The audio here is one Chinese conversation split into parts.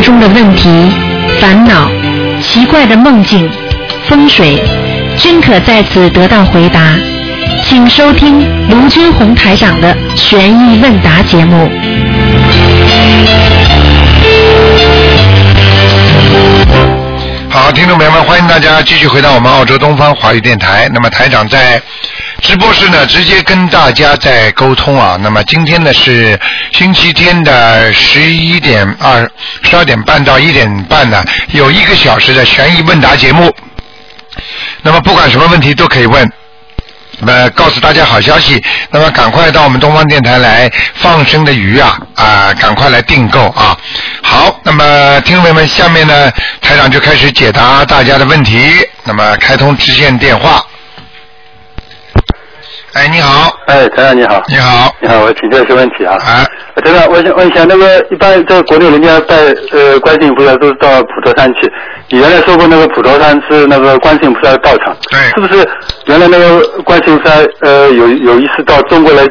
中的问题、烦恼、奇怪的梦境、风水，均可在此得到回答。请收听卢军红台长的《悬疑问答》节目。好，听众朋友们，欢迎大家继续回到我们澳洲东方华语电台。那么台长在直播室呢，直接跟大家在沟通啊。那么今天呢是星期天的十一点二十二点半到一点半呢，有一个小时的悬疑问答节目。那么不管什么问题都可以问。那么告诉大家好消息，那么赶快到我们东方电台来放生的鱼啊啊，赶快来订购啊！好，那么听众朋友们，下面呢台长就开始解答大家的问题。那么开通直线电话。哎，你好，哎，台长你好，你好，你好，我请教一些问题啊。啊，我想问一下，那个一般在国内人家拜呃观世音菩萨都是到普陀山去，你原来说过那个普陀山是那个观世音菩萨的道场，对。是不是原来那个观世音菩萨呃有有一次到中国来，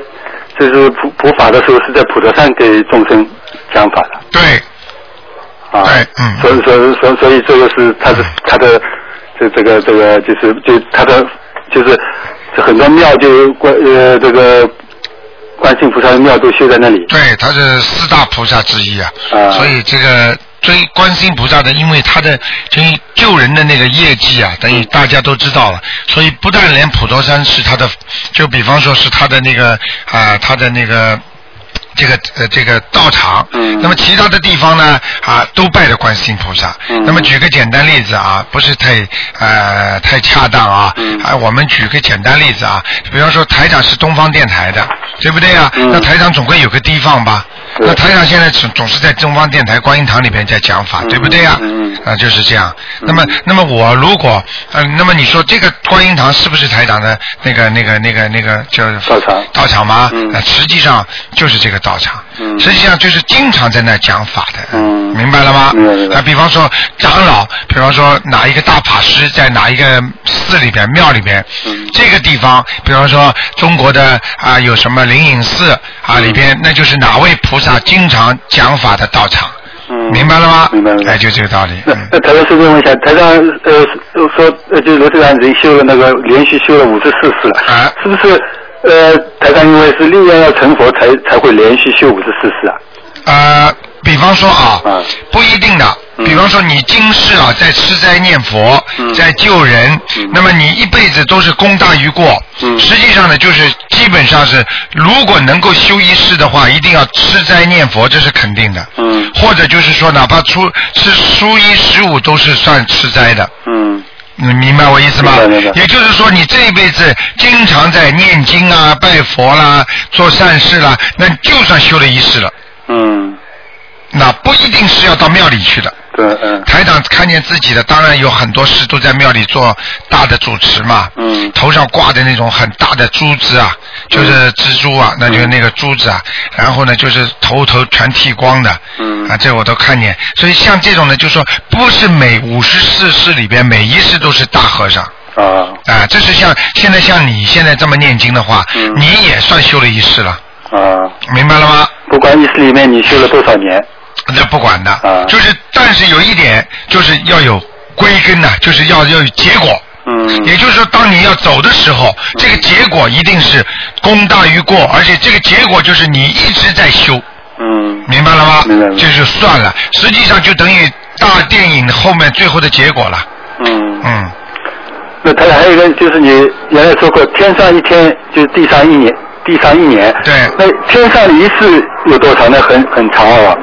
就是普普法的时候是在普陀山给众生讲法的？对，啊？对嗯。所以所以所以所以这个是他的他的这这个这个就是就他的就是很多庙就关呃这个观世音菩萨的庙都修在那里。对，他是四大菩萨之一啊，啊。所以这个追观世音菩萨的，因为他的就救人的那个业绩啊，等于大家都知道了，所以不但连普陀山是他的，就比方说是他的那个啊，他的那个。这个呃，这个道场，嗯。那么其他的地方呢啊，都拜着观世音菩萨。嗯。那么举个简单例子啊，不是太呃太恰当啊，嗯。啊，我们举个简单例子啊，比方说台长是东方电台的，对不对啊？嗯那台长总归有个地方吧？对那台长现在总总是在东方电台观音堂里边在讲法，嗯对不对呀？嗯嗯啊，就是这样。嗯那么，那么我如果，嗯、那么你说这个观音堂是不是台长的那个、那个、那个、那个叫道场道场吗？实际上就是这个道场，嗯实际上就是经常在那讲法的。嗯明白了吗？那比方说长老，比方说哪一个大法师在哪一个寺里边、庙里边，嗯这个地方，比方说中国的啊有什么灵隐寺啊里边，那就是哪位菩萨经常讲法的道场，嗯明白了吗？明白明白哎，就这个道理。那台长顺便问一下，台长呃说呃就是罗队长已经修了那个连续修了五十四次了，啊是不是呃台长因为是立愿要成佛才才会连续修五十四次啊？呃，比方说啊，啊不一定的。嗯比方说你今世啊，在吃斋念佛，嗯在救人，嗯那么你一辈子都是功大于过。嗯实际上呢，就是基本上是，如果能够修一世的话，一定要吃斋念佛，这是肯定的。嗯或者就是说，哪怕初吃初一十五都是算吃斋的。嗯你明白我意思吗？也就是说，你这一辈子经常在念经啊、拜佛啦、做善事啦，那就算修了一世了。嗯，那不一定是要到庙里去的。对嗯台长看见自己的，当然有很多事都在庙里做大的主持嘛。嗯头上挂的那种很大的珠子啊，就是蜘蛛啊，那就是那个珠子啊。然后呢，就是头头全剃光的。嗯啊，这我都看见。所以像这种呢，就说不是每五十四世里边每一世都是大和尚。啊啊，这是像现在像你现在这么念经的话，嗯你也算修了一世了，啊，明白了吗？不管意识里面你修了多少年，这不管的，啊就是但是有一点就是要有归根呐、就是要要有结果。嗯也就是说，当你要走的时候，这个结果一定是功大于过，而且这个结果就是你一直在修，嗯明白了吗？明白明白这就算了，实际上就等于大电影后面最后的结果了。嗯，嗯，那台长还有一个就是你原来说过，天上一天就是地上一年，地上一年。对那天上一世有多长那？很很长啊。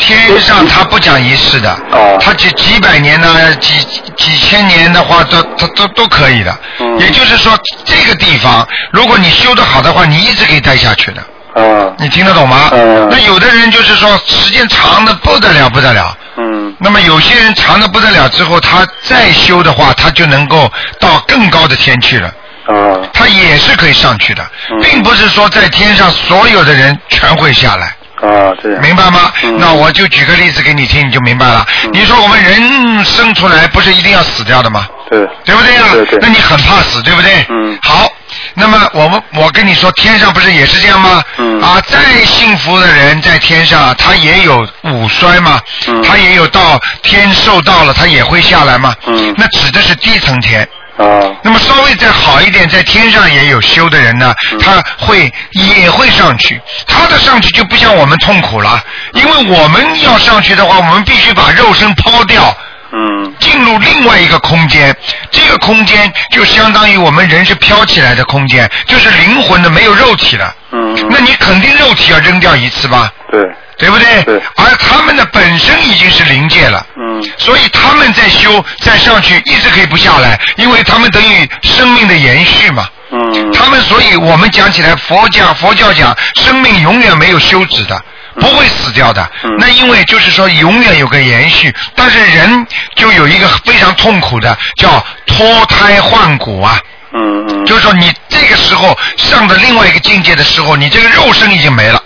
天上他不讲一世的，哦他几几百年呢，几几千年的话，都都都都可以的。嗯也就是说，这个地方，如果你修得好的话，你一直可以待下去的。啊。你听得懂吗？嗯那有的人就是说时间长的不得了不得了，嗯那么有些人长的不得了之后，他再修的话，他就能够到更高的天去了，啊他也是可以上去的，嗯并不是说在天上所有的人全会下来。啊，这样。明白吗？嗯那我就举个例子给你听，你就明白了。嗯你说我们人生出来不是一定要死掉的吗？对。对不对呀、对对那你很怕死，对不对？嗯好，那么我们我跟你说，天上不是也是这样吗？嗯啊，再幸福的人在天上，他也有五衰嘛，嗯他也有到天寿到了，他也会下来嘛。嗯那指的是低层天。啊。那么稍微再好一点，在天上也有修的人呢，嗯。他会也会上去，他的上去就不像我们痛苦了，因为我们要上去的话，我们必须把肉身抛掉。嗯。进入另外一个空间，这个空间就相当于我们人是飘起来的空间，就是灵魂的没有肉体了。嗯，那你肯定肉体要扔掉一次吧，对，对不对？对而他们的本身已经是灵界了，嗯所以他们在修再上去一直可以不下来，因为他们等于生命的延续嘛。嗯他们所以我们讲起来，佛讲佛教讲生命永远没有休止的。不会死掉的，嗯那因为就是说永远有个延续，但是人就有一个非常痛苦的叫脱胎换骨啊，嗯嗯，就是说你这个时候上的另外一个境界的时候，你这个肉身已经没了。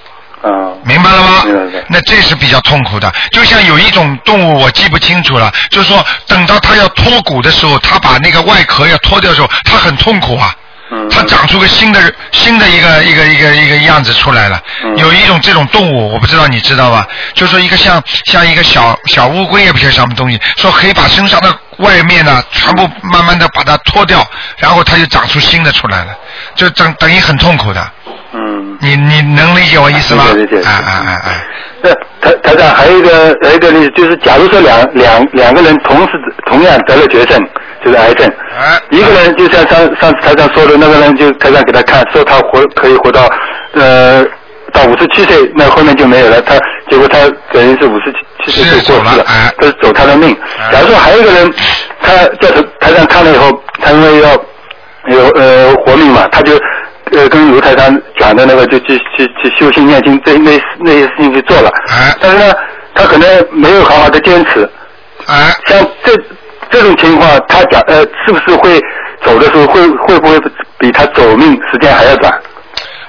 啊明白了吗？那这是比较痛苦的，就像有一种动物我记不清楚了，就是说等到它要脱骨的时候，它把那个外壳要脱掉的时候，它很痛苦啊。嗯，它长出个新的新的一个一个一个一个样子出来了。嗯有一种这种动物，我不知道你知道吧？就说一个像像一个小小乌龟也不晓得什么东西，说可以把身上的外面呢全部慢慢的把它脱掉，然后它就长出新的出来了，就等等于很痛苦的。嗯，你你能理解我意思吗？理解理解哎哎哎哎。那台台长还有一个还有一个例子，就是假如说两两两个人同时同样得了绝症，就是癌症，哎一个人就像上上次台长说的，那个人就台长给他看，说他活可以活到呃到五十七岁，那后面就没有了，他结果他等于是五十七岁是就过世了他是走他的命哎。假如说还有一个人，他在台上看了以后，他因为要有呃活命嘛，他就呃跟卢台山讲的那个就去去去修心念经这那那些事情去做了，哎。但是呢，他可能没有好好的坚持，哎，像这这种情况，他讲呃是不是会走的时候会会不会比他走命时间还要短？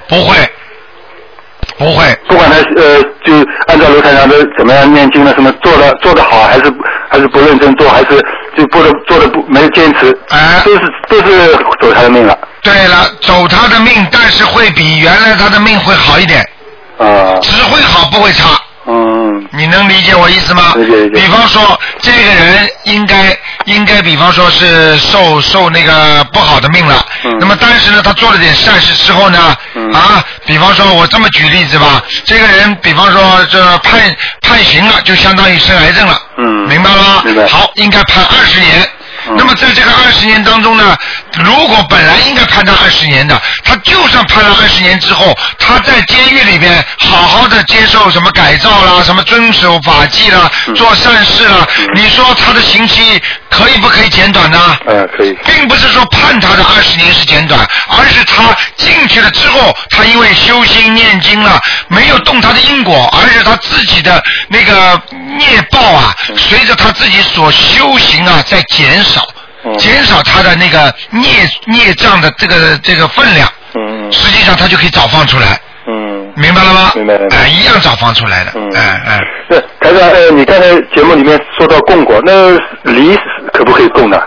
不会，不会，不管他呃就按照卢台山的怎么样念经了，什么做的做的好还是还是不认真做，还是就不的做的不没有坚持，哎。都是都是走他的命了对了，走他的命，但是会比原来他的命会好一点，啊只会好不会差。嗯你能理解我意思吗？理解理解比方说，这个人应该应该，比方说是受受那个不好的命了。嗯那么，但是呢，他做了点善事之后呢，嗯啊，比方说，我这么举例子吧，这个人，比方说这判判刑了，就相当于生癌症了。嗯明白了吗？明白好，应该判二十年。嗯那么在这个二十年当中呢，如果本来应该判他二十年的，他就算判了二十年之后，他在监狱里边好好的接受什么改造啦，什么遵守法纪啦，嗯。做善事啦，嗯。你说他的刑期可以不可以减短呢？嗯可以。并不是说判他的二十年是减短，而是他进去了之后，他因为修心念经了，没有动他的因果，而是他自己的那个孽报啊，随着他自己所修行啊在减少，嗯减少他的那个孽孽障的这个这个分量，嗯。实际上他就可以早放出来，嗯。明白了吗？明白哎，一样早放出来的，嗯。哎哎。那台长呃你刚才节目里面说到供果，那梨可不可以供呢？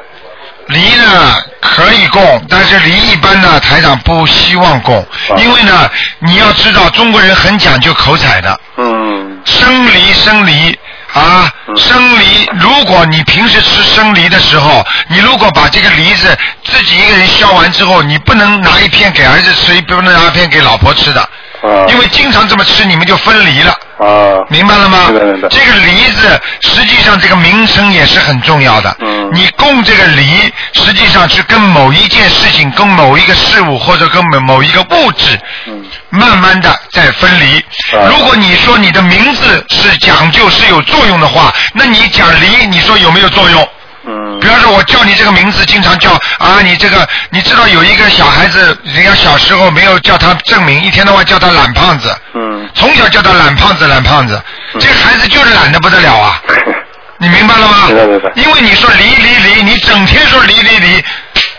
梨呢可以供，但是梨一般呢台长不希望供，因为呢你要知道中国人很讲究口彩的，嗯。生梨生梨啊，嗯生梨，如果你平时吃生梨的时候，你如果把这个梨子自己一个人削完之后，你不能拿一片给儿子吃，也不能拿一片给老婆吃的，啊因为经常这么吃，你们就分离了。啊明白了吗？明白明白这个梨子实际上这个名称也是很重要的。嗯你供这个梨，实际上是跟某一件事情、跟某一个事物或者跟某某一个物质，嗯慢慢的在分离。啊如果你说你的名字是讲究是有作用的话，那你讲梨，你说有没有作用？嗯比方说，我叫你这个名字，经常叫啊，你这个，你知道有一个小孩子，人家小时候没有叫他证明，一天到晚叫他懒胖子。嗯从小叫他懒胖子，懒胖子，嗯这个孩子就是懒得不得了啊！你明白了吗？明白明白因为你说离离离，你整天说离离离，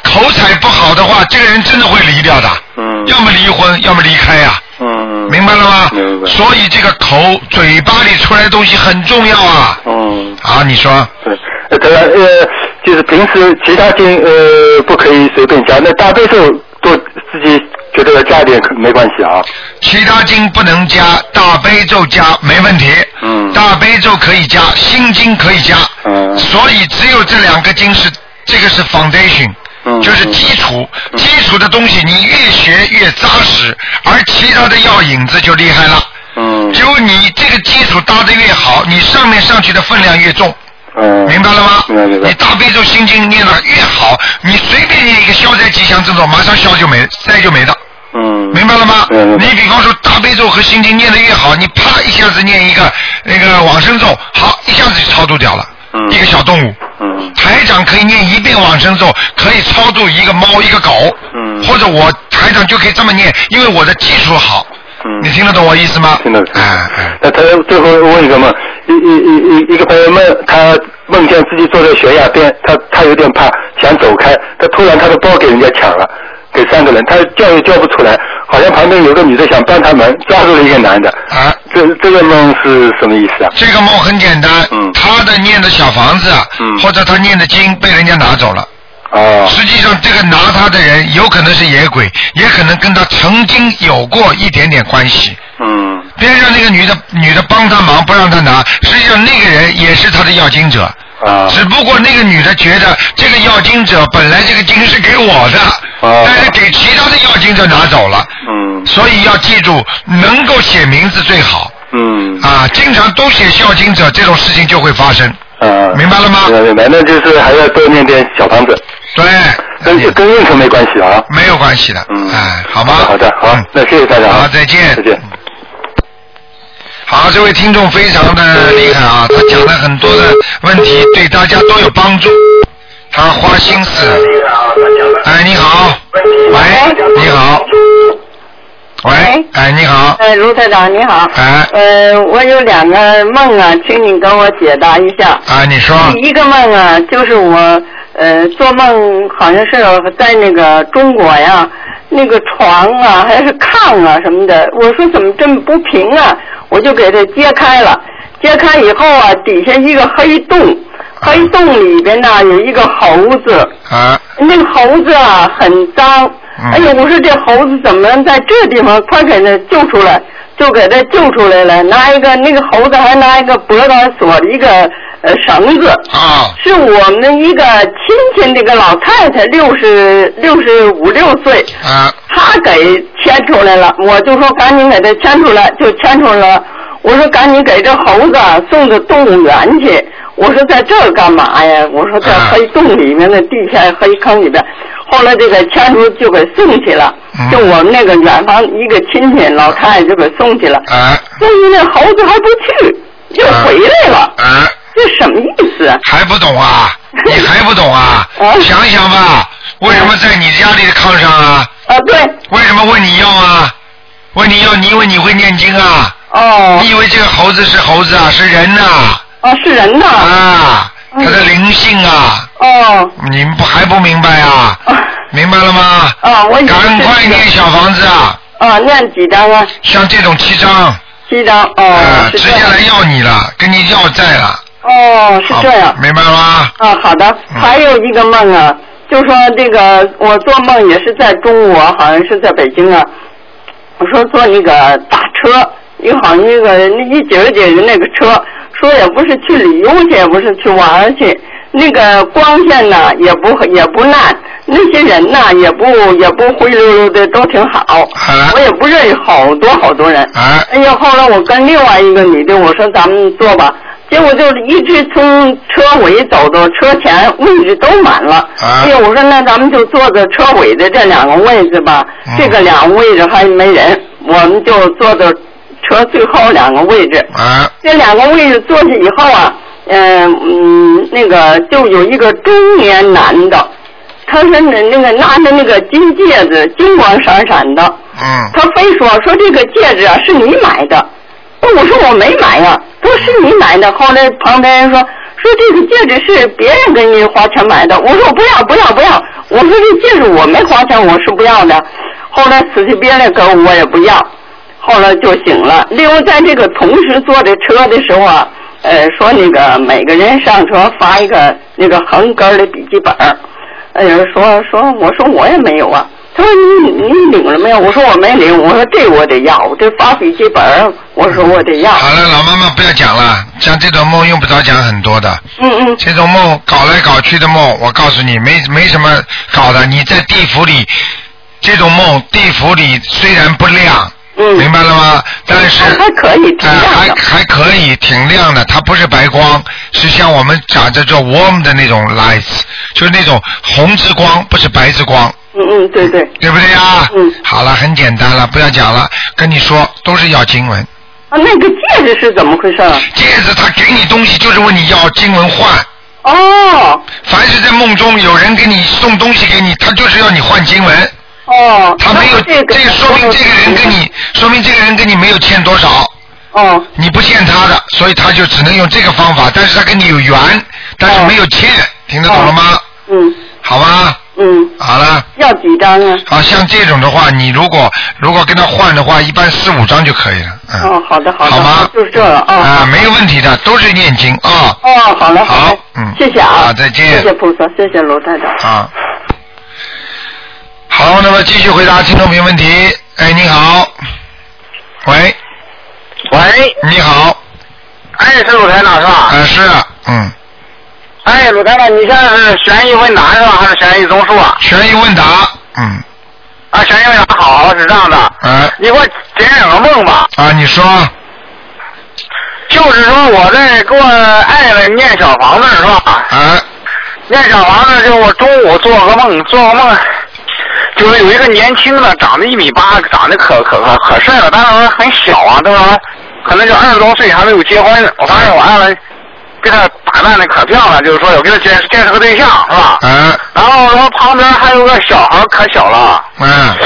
口才不好的话，这个人真的会离掉的。嗯要么离婚，要么离开呀、嗯明白了吗？明白所以这个口嘴巴里出来的东西很重要啊！嗯啊，你说对，呃，呃，就是平时其他经呃不可以随便加，那大悲咒多自己觉得要加一点可没关系啊。其他经不能加，大悲咒加没问题。嗯大悲咒可以加，心经可以加。嗯所以只有这两个经是这个是 foundation，、嗯就是基础。基础的东西你越学越扎实，而其他的药引子就厉害了。嗯只有你这个基础搭得越好，你上面上去的分量越重。嗯，明白了吗？明白明白你大悲咒心经念的越好，你随便念一个消灾吉祥这种，马上消就没，灾就没了。嗯，明白了吗？嗯你比方说大悲咒和心经念得越好，你啪一下子念一个那个往生咒，好，一下子就超度掉了。嗯一个小动物。嗯台长可以念一遍往生咒，可以超度一个猫一个狗。嗯或者我台长就可以这么念，因为我的技术好。嗯你听得懂我意思吗？听得懂。哎哎。那他最后问一个嘛，一一一一一个朋友梦，他梦见自己坐在悬崖边，他他有点怕，想走开，他突然他的包给人家抢了，给三个人，他叫也叫不出来，好像旁边有个女的想帮他们，抓住了一个男的。啊，这这个梦是什么意思啊？这个梦很简单，嗯他的念的小房子，嗯或者他念的经被人家拿走了。哦实际上，这个拿他的人有可能是野鬼，也可能跟他曾经有过一点点关系。嗯边上那个女的，女的帮他忙不让他拿，实际上那个人也是他的要经者，啊只不过那个女的觉得这个要经者本来这个经是给我的，哦但是给其他的要经者拿走了，嗯。所以要记住，能够写名字最好。嗯。啊，经常都写孝经者，这种事情就会发生，啊，明白了吗？明白明白，那就是还要多念点小房子，对，跟跟运程没关系啊。没有关系的，嗯。哎，好吗？好的好嗯，那谢谢大家啊。好，再见，再见。好，这位听众非常的厉害啊，他讲了很多的问题，对大家都有帮助，他花心思。哎，你好，喂，你好，喂喂，哎，你好，哎，卢台长你好。哎。呃，我有两个梦啊，请你给我解答一下。啊，你说，第一个梦啊，就是我呃做梦好像是在那个中国呀，那个床啊还是炕啊什么的，我说怎么这么不平啊，我就给它揭开了，揭开以后啊，底下一个黑洞，黑洞里边呢有一个猴子，啊，那个猴子啊很脏，嗯。哎呦，我说这猴子怎么能在这地方快给它救出来？就给它救出来了，拿一个那个猴子还拿一个脖子上锁了一个呃绳子，啊，是我们一个亲戚那个老太太，六十六十五六岁，啊，她给牵出来了，我就说赶紧给她牵出来，就牵出来了。我说赶紧给这猴子啊送到动物园去。我说在这儿干嘛呀？我说在啊黑洞里面的地下黑坑里边。后来这个牵出就给送去了，嗯就我们那个远房一个亲戚老太太就给送去了。啊，但是那猴子还不去，又回来了，啊，这什么意思啊？还不懂啊？你还不懂啊？啊想想吧，为什么在你家里的炕上啊？啊，对，为什么问你要啊？问你要，你以为你会念经啊？哦你，以为这个猴子是猴子啊？是人呐、哦，是人呐，啊，嗯它的灵性啊，哦，你们不还不明白啊？啊，明白了吗？啊，我赶快念小房子啊！啊，念几张啊？像这种七张，七张，哦，直接来要你了，跟你要债了。哦，是这样。明白了吗？啊，好的。嗯还有一个梦啊，就说这个我做梦也是在中国，好像是在北京啊。我说坐那个大车，一好那个那一节儿节儿的那个车，说也不是去旅游去，也不是去玩儿去。那个光线呢也不也不烂，那些人呢也不也不灰溜溜的，都挺好。啊我也不认识好多好多人。啊哎呀，后来我跟另外一个女的，我说咱们坐吧，结果就是一直从车尾走到车前，位置都满了。啊哎呀，我说那咱们就坐在车尾的这两个位置吧，嗯这个两个位置还没人，我们就坐到车最后两个位置。啊这两个位置坐下以后啊，嗯嗯，那个就有一个中年男的，他是那那个拿着那个金戒指，金光闪闪的。嗯他非说说这个戒指啊是你买的，我说我没买呀、他说是你买的。后来旁边人说说这个戒指是别人给你花钱买的，我说我不要不要不要，我说这戒指我没花钱，我是不要的。后来死乞别赖给我我也不要，后来就醒了。另外在这个同时坐着车的时候啊，呃说那个每个人上车发一个那个横根儿的笔记本儿。哎呀，说说，我说我也没有啊。他说你你领了没有？我说我没领。我说这我得要，我这发笔记本儿，我说我得要。好了，老妈妈不要讲了，像这种梦用不着讲很多的。嗯嗯这种梦搞来搞去的梦，我告诉你，没没什么搞的。你在地府里，这种梦，地府里虽然不亮，嗯，明白了吗？但是还还可以，挺呃，亮的。还还可以，挺亮的。它不是白光，是像我们讲的叫 warm 的那种 lights，就是那种红之光，不是白之光，嗯嗯，对对。对不对呀？嗯好了，很简单了，不要讲了。跟你说，都是要经文。啊，那个戒指是怎么回事儿？戒指他给你东西，就是问你要经文换。哦凡是在梦中有人给你送东西给你，他就是要你换经文。哦，他没有，这个这说明这个人跟你，说明这个人跟你没有欠多少，哦你不欠他的，所以他就只能用这个方法。但是他跟你有缘，但是没有欠，听得懂了吗？嗯好吧，嗯，好了。要几张啊？啊，像这种的话，你如果如果跟他换的话，一般四五张就可以了。嗯。哦，好的好的，好吗就是这了啊。啊，没有问题的，都是念经啊哦，好嘞好嘞，嗯谢谢啊，啊再见谢谢菩萨，谢谢罗太太。啊。好，那么继续回答听众朋友问题。哎，你好。喂，喂，你好。哎，是鲁台长是吧？啊，是，嗯，哎，鲁台长，你现在是悬疑问答是吧？还是悬疑综述啊？悬疑问答，嗯，啊，悬疑问答好，是这样的。啊你给我解两个梦吧，啊，你说，就是说我在给我爱人念小房子是吧？啊，念小房子，就我中午做个梦，做个梦，就是有一个年轻的，长得一米八，长得可可可可帅了，但是很小啊，都说可能就二十多岁，还没有结婚。我发现我爱人给他打扮的可漂亮，就是说有给他介介绍个对象是吧？嗯，然后说旁边还有个小孩可小了，嗯，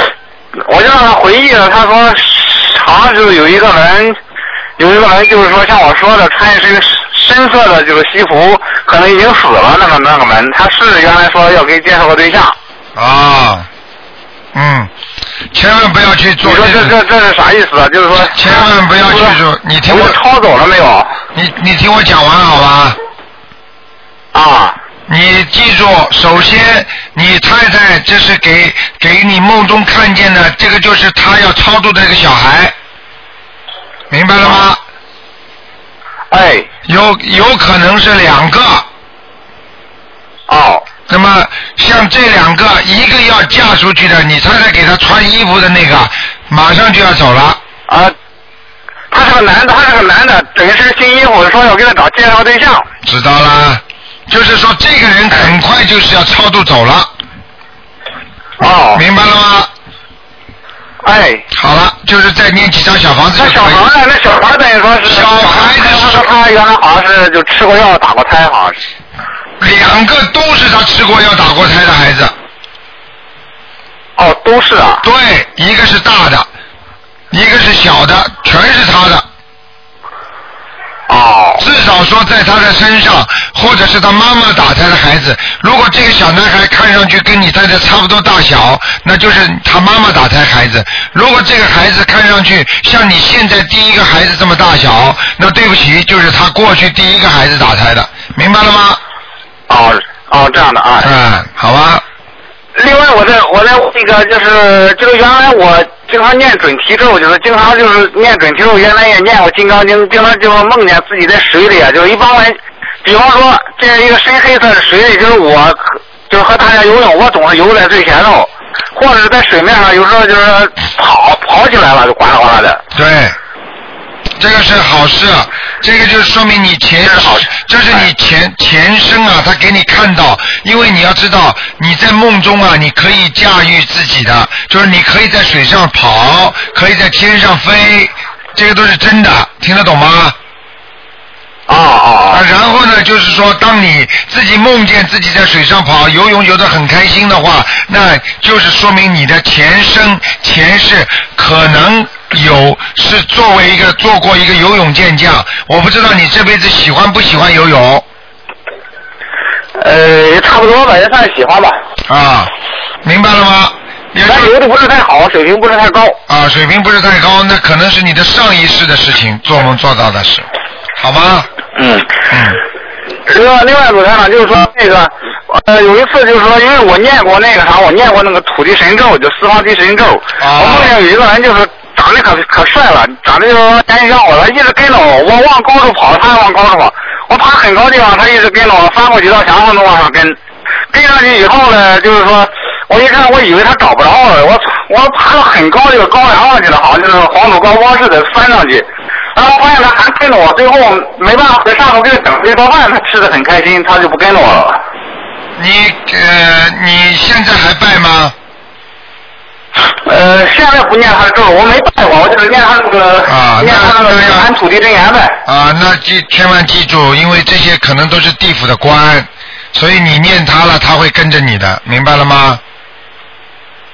我就让他回忆了，他说好像是有一个人，有一个人就是说像我说的，穿一身深色的就是西服，可能已经死了那个那个门，他是原来说要给介绍个对象，啊，嗯，千万不要去你做说这这这是啥意思啊？就是说千万不要去做你听我我抄走了没有？你你听我讲完好吧？啊你记住，首先你太太这是给给你梦中看见的，这个就是他要超度的这个小孩，明白了吗？哎有有可能是两个，哦那么像这两个，一个要嫁出去的，你太太给他穿衣服的那个，马上就要走了。啊，他是个男的，他是个男的，整身新衣服，说要给他找介绍对象。知道啦，就是说这个人很快就是要超度走了，哦，明白了吗？哎。好了，就是再念几张小房子那小可以。孩子，那小孩等于说是小孩子是他说他原来好像是就吃过药，打过胎，好像是。两个都是他吃过药打过胎的孩子，哦，都是啊。对，一个是大的，一个是小的，全是他的。哦。至少说在他的身上，或者是他妈妈打胎的孩子，如果这个小男孩看上去跟你太太差不多大小，那就是他妈妈打胎孩子；如果这个孩子看上去像你现在第一个孩子这么大小，那对不起，就是他过去第一个孩子打胎的，明白了吗？哦哦，这样的啊。嗯，好吧。另外，我在我在那个就是就是原来我经常念准提咒，就是经常就是念准提咒，原来也念过金刚经，经常就是梦见自己在水里啊，就是一般人，比方说这一个深黑色的水里，就是我就是和大家游泳，我总是游在最前头，或者是在水面上，有时候就是跑跑起来了，就哗啦哗啦的。对，这个是好事，这个就是说明你前，这是你前前生啊，他给你看到，因为你要知道你在梦中啊，你可以驾驭自己的，就是你可以在水上跑，可以在天上飞，这个都是真的，听得懂吗？啊啊。啊，然后呢，就是说，当你自己梦见自己在水上跑、游泳游得很开心的话，那就是说明你的前生前世可能有是作为一个做过一个游泳健将。我不知道你这辈子喜欢不喜欢游泳呃，也差不多吧，也算喜欢吧。啊？明白了吗？也就但游的不是太好，水平不是太高。啊，水平不是太高，那可能是你的上一世的事情，做梦做到的事，好吗？嗯。嗯。另外另外鲁台长就是说那个呃有一次就是说，因为我念过那个啥，我念过那个土地神咒，就四方地神咒，我梦见有一个人就是。长得可可帅了，长得就是说年纪小，他一直跟着我，我往高处跑，他也往高处跑。我爬很高地方，他一直跟着我，翻过几道墙他都往上跟。跟上去以后呢，就是说，我一看，我以为他找不着了，我我爬到很高一个高梁上去了，好像就是黄土高坡似的翻上去。然后发现他还跟着我，最后没办法在上头给他等这顿饭，他吃的很开心，他就不跟着我了。你呃，你现在还拜吗？呃，现在不念他的咒，我没拜过，我就是念他那个，啊念他那个那安土地真言呗。啊，那记千万记住，因为这些可能都是地府的官，所以你念他了，他会跟着你的，明白了吗？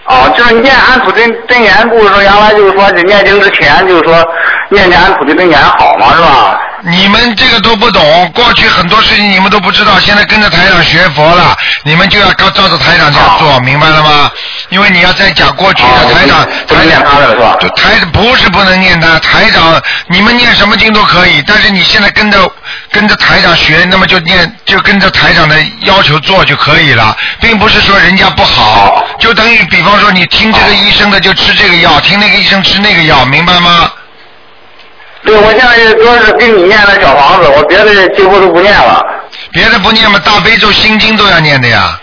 哦，就是念安土真真言，不是说原来就是说你念经之前就是说念念安土地真言好嘛，是吧？你们这个都不懂，过去很多事情你们都不知道，现在跟着台长学佛了，你们就要照照着台长这样做，明白了吗？因为你要再讲过去的台长，不能念他的是吧？就台不是不能念他，台长你们念什么经都可以，但是你现在跟着跟着台长学，那么就念就跟着台长的要求做就可以了，并不是说人家不好，就等于比方说你听这个医生的就吃这个药，听那个医生吃那个药，明白吗？对，我现在主要是给你念的小房子，我别的几乎都不念了。别的不念嘛，大悲咒、心经都要念的呀。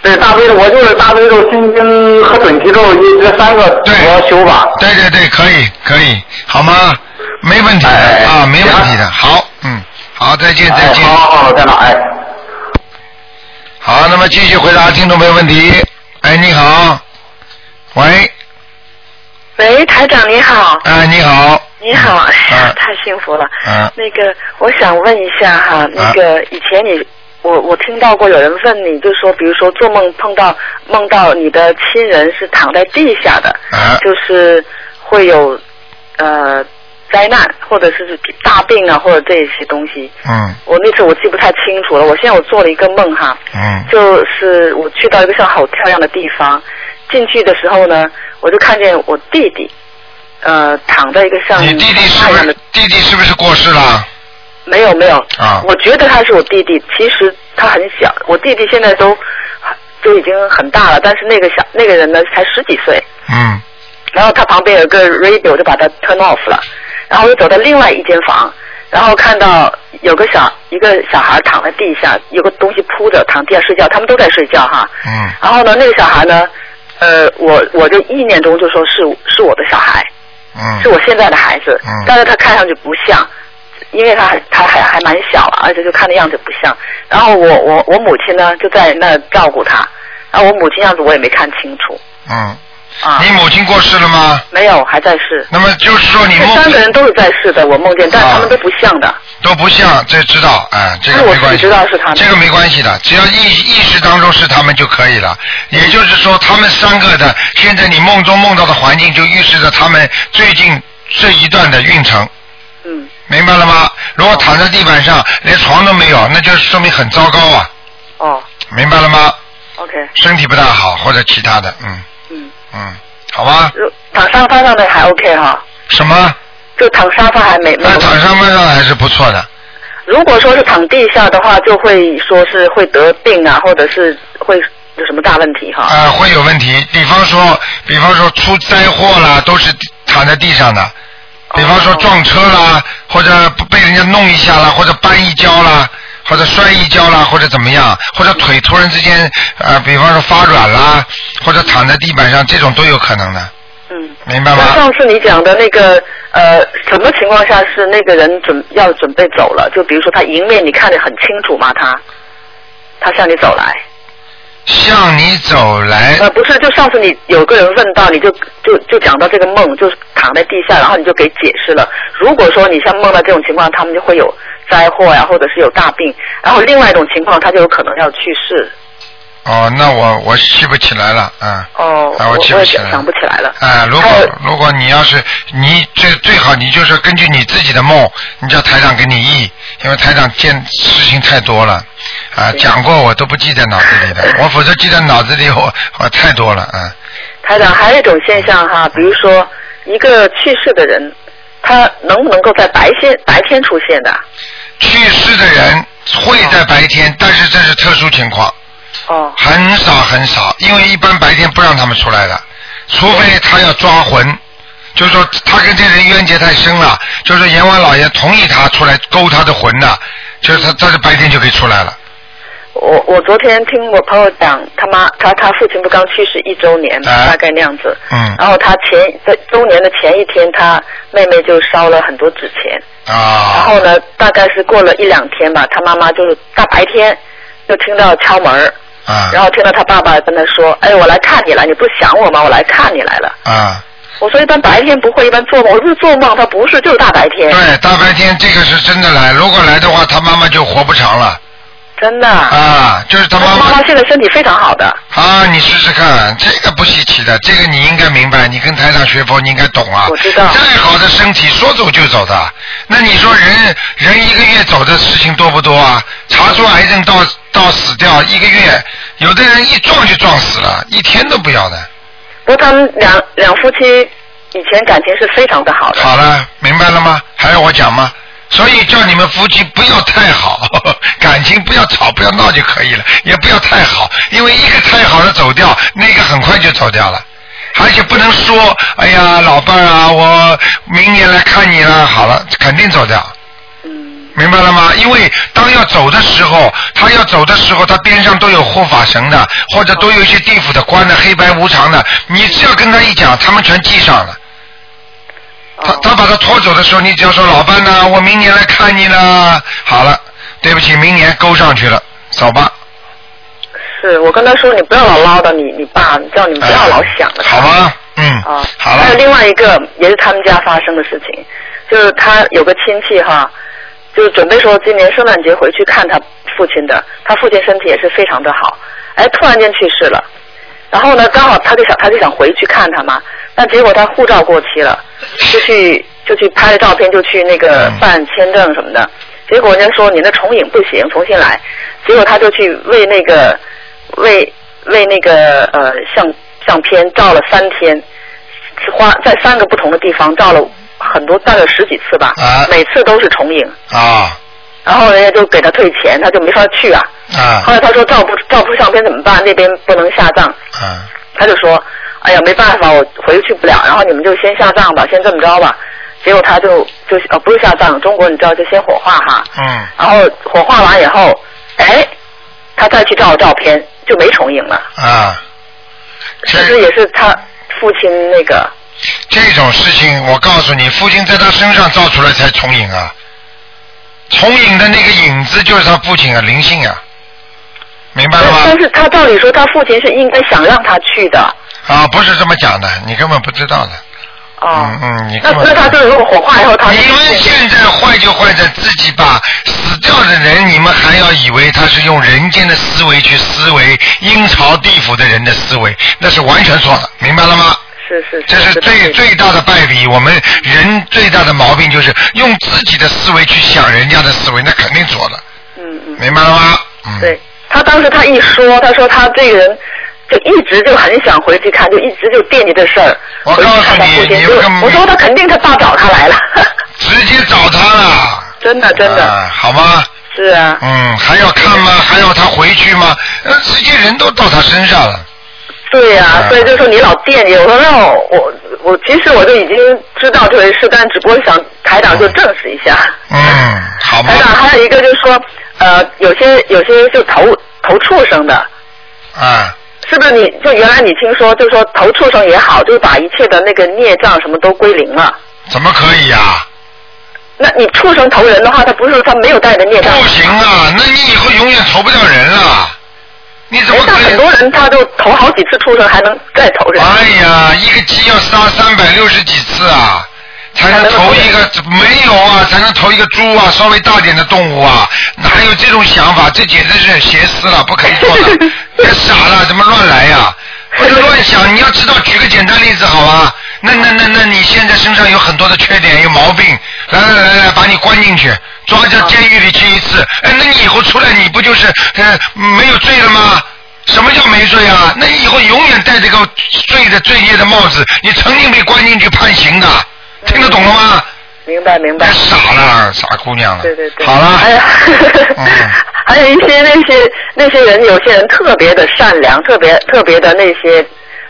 对，大悲咒，我就是大悲咒、心经和准提咒一这三个主要修吧。对对对，可以可以，好吗？没问题的、哎啊，没问题的。好，嗯，好，再见再见。哎好好好，在哪？哎。好，那么继续回答听众朋友问题。哎，你好，喂，喂，台长你好，哎，你好，你好，哎呀嗯，太幸福了。嗯那个，我想问一下哈，那个以前你，我我听到过有人问你，就说，比如说做梦碰到梦到你的亲人是躺在地下的，啊。就是会有呃灾难，或者是大病啊，或者这些东西。嗯。我那次我记不太清楚了，我现在我做了一个梦哈，嗯。就是我去到一个像 hotel 一样的地方，进去的时候呢，我就看见我弟弟，呃，躺在一个像你弟弟是不是弟弟是不是过世了？没有没有，啊。我觉得他是我弟弟，其实他很小，我弟弟现在都都已经很大了，但是那个小那个人呢才十几岁，嗯。然后他旁边有个 radio 就把他 turn off 了，然后我就走到另外一间房，然后看到有个小一个小孩躺在地下，有个东西铺着躺地下睡觉，他们都在睡觉哈。嗯。然后呢，那个小孩呢，呃，我我就意念中就说是是我的小孩，嗯。是我现在的孩子，嗯。但是他看上去不像，因为他还他还还蛮小，而且就看的样子不像。然后我我我母亲呢就在那照顾他，然后我母亲样子我也没看清楚。嗯，啊。你母亲过世了吗？没有，还在世。那么就是说你梦三个人都是在世的，我梦见，但是他们都不像的。都不像，这知道，哎，这个没关系。知道是他们这个没关系的，只要意意识当中是他们就可以了。也就是说，他们三个的，现在你梦中梦到的环境，就预示着他们最近这一段的运程。嗯，明白了吗？如果躺在地板上，连床都没有，那就说明很糟糕啊！哦明白了吗？，OK，身体不大好或者其他的，嗯嗯，嗯，好吧？如躺沙发上的还 OK 哈，什么？就躺沙发还没没那。躺沙发上还是不错的。如果说是躺地下的话，就会说是会得病啊，或者是会有什么大问题哈。啊、会有问题。比方说，比方说出灾祸啦，都是躺在地上的。比方说撞车啦，或者被人家弄一下啦，或者绊一跤啦，或者摔一跤啦，或者怎么样，或者腿突然之间呃，比方说发软啦，或者躺在地板上，这种都有可能的，嗯。明白吗那？上次你讲的那个呃，什么情况下是那个人准要准备走了？就比如说他迎面你看得很清楚吗？他他向你走来。向你走来，呃，不是，就上次你有个人问到，你就就就讲到这个梦，就是躺在地下，然后你就给解释了。如果说你像梦到这种情况，他们就会有灾祸呀，或者是有大病。然后另外一种情况，他就有可能要去世。哦，那我我记不起来了，嗯。哦，啊，我记不起来了。想不起来了。哎，如果如果你要是你最最好你就是根据你自己的梦，你叫台长给你译，因为台长见事情太多了，啊，讲过我都不记在脑子里的，我否则记在脑子里我我太多了，啊。台长，还有一种现象哈，比如说一个去世的人，他能不能够在白天白天出现的？去世的人会在白天，但是这是特殊情况，哦很少很少，因为一般白天不让他们出来的，除非他要抓魂，就是说他跟这人冤结太深了，就是阎王老爷同意他出来勾他的魂的，就是他他是白天就可以出来了。我我昨天听我朋友讲，他妈他他父亲不刚去世一周年大概那样子。嗯然后他前在周年的前一天，他妹妹就烧了很多纸钱。啊然啊后呢，大概是过了一两天吧，他妈妈就是大白天就听到敲门儿，啊然后听到他爸爸跟他说：“哎，我来看你了，你不想我吗？我来看你来了。啊！”我说一般白天不会，一般做梦。我说做梦，他不是，就是大白天。对，大白天这个是真的来，如果来的话，他妈妈就活不长了真的。啊！就是他妈妈妈妈现在身体非常好的。啊，你试试看，这个不稀奇的，这个你应该明白，你跟台长学佛，你应该懂啊。我知道再好的身体，说走就走的，那你说人人一个月走的事情多不多啊？查出癌症到到死掉一个月，有的人一撞就撞死了，一天都不要的。不过他们两两夫妻以前感情是非常的好的。好了，明白了吗？还要我讲吗？所以叫你们夫妻不要太好，感情不要吵，不要闹就可以了，也不要太好，因为一个太好的走掉，那个很快就走掉了。而且不能说，哎呀，老伴啊，我明年来看你了，好了，肯定走掉。明白了吗？因为当要走的时候，他要走的时候，他边上都有护法神的，或者都有一些地府的官的，黑白无常的。你只要跟他一讲，他们全记上了。他他把他拖走的时候，你只要说老伴呢，我明年来看你了。好了，对不起，明年勾上去了，走吧。是我跟他说，你不要老唠叨你你爸，叫你不要老想着他。好吗，嗯，啊，好了还有另外一个也是他们家发生的事情，就是他有个亲戚哈，就是准备说今年圣诞节回去看他父亲的，他父亲身体也是非常的好，哎，突然间去世了，然后呢，刚好他就想他就想回去看他嘛，但结果他护照过期了，就去就去拍了照片，就去那个嗯。办签证什么的，结果人家说你那重影不行，重新来，结果他就去为那个为为那个呃相相片照了三天，花在三个不同的地方照了很多，大概十几次吧，啊。每次都是重影，啊然后人家就给他退钱，他就没法去啊。啊后来他说照不照不出相片怎么办？那边不能下葬，啊他就说，哎呀没办法，我回去去不了，然后你们就先下葬吧，先这么着吧。结果他就就呃不是下葬，中国你知道就先火化哈，嗯然后火化完以后，哎，他再去照照片就没重影了，啊，其实也是他父亲那个？这种事情，我告诉你，父亲在他身上造出来才重影啊，重影的那个影子就是他父亲啊，灵性啊，明白了吗？但是他照理说他父亲是应该想让他去的，啊，不是这么讲的，你根本不知道的。哦，嗯嗯，你那根本那他就是如果火化以后他你们现在坏就坏在自己把死掉的人，你们还要以为他是用人间的思维去思维阴曹地府的人的思维，那是完全错的，明白了吗？是是这是最最大的败笔。我们人最大的毛病就是用自己的思维去想人家的思维，那肯定错了，嗯嗯，明白了吗？嗯。对他当时他一说，他说他这个人。就一直就很想回去看，就一直就惦记这事儿。我告诉你，你我说他肯定他爸找他来了。直接找他了。真 的真的。啊、好吗？是啊。嗯，还要看吗？还要他回去吗？呃，直接人都到他身上了。对呀、啊，所以就说你老惦记，我说那我我我其实我就已经知道这回事，但只不过想台长就证实一下。嗯，好吧？台长还有一个就是说，呃，有些有些就投投畜生的。啊。是不是你就原来你听说就说投畜生也好，就把一切的那个孽障什么都归零了？怎么可以呀、啊？那你畜生投人的话，他不是他没有带的孽障？不行啊，那你以后永远投不了人了。你怎么可以？很多人他都投好几次畜生，还能再投人。哎呀，一个鸡要杀三百六十几次啊！才能投一个没有啊，才能投一个猪啊，稍微大点的动物啊，哪有这种想法？这简直是邪思了，不可以做的，别傻了，怎么乱来呀、啊？不能乱想。你要知道，举个简单例子好吧？那那那那你现在身上有很多的缺点，有毛病，来来来来，把你关进去，抓到监狱里去一次。哎，那你以后出来，你不就是呃没有罪了吗？什么叫没罪啊？那你以后永远戴这个罪的罪孽的帽子，你曾经被关进去判刑的。听得懂了吗？明白明白太。傻了，傻姑娘了。对对对。好了，哎呀，嗯 还有一些那些那些人，有些人特别的善良，特别特别的那些，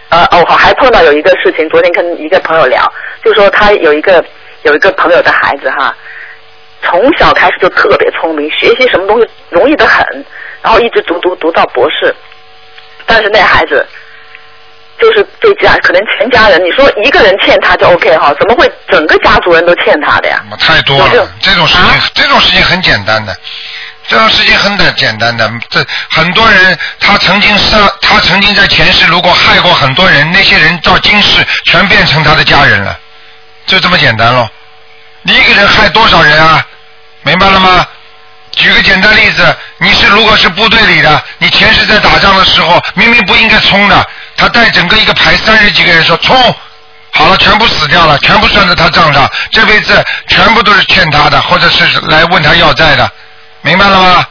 呃，哦，我还碰到有一个事情，昨天跟一个朋友聊，就说他有一个有一个朋友的孩子哈，从小开始就特别聪明，学习什么东西容易得很，然后一直读读读到博士，但是那孩子。就是对家可能全家人，你说一个人欠他就 OK 哈，怎么会整个家族人都欠他的呀？太多了，这种事情，啊这种事情很简单的，这种事情很简简单的。这很多人他曾经杀，他曾经在前世如果害过很多人，那些人到今世全变成他的家人了，就这么简单咯。你一个人害多少人啊？明白了吗？举个简单例子，你是如果是部队里的，你前世在打仗的时候明明不应该冲的，他带整个一个排三十几个人说冲，好了，全部死掉了，全部算在他账上，这辈子全部都是欠他的，或者是来问他要债的，明白了吗？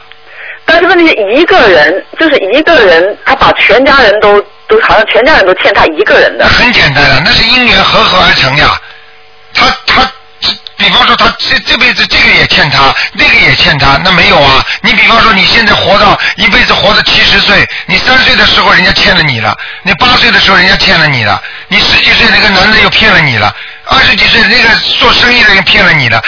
但是问题是一个人，就是一个人，他把全家人都都好像全家人都欠他一个人的那。很简单的，那是因缘合合而成呀。他他，这比方说他这这辈子这个也欠他，那个也欠他，那没有啊。你比方说你现在活到一辈子活到七十岁，你三岁的时候人家欠了你了，你八岁的时候人家欠了你了，你十几岁那个男的又骗了你了，二十几岁那个做生意的人骗了你了，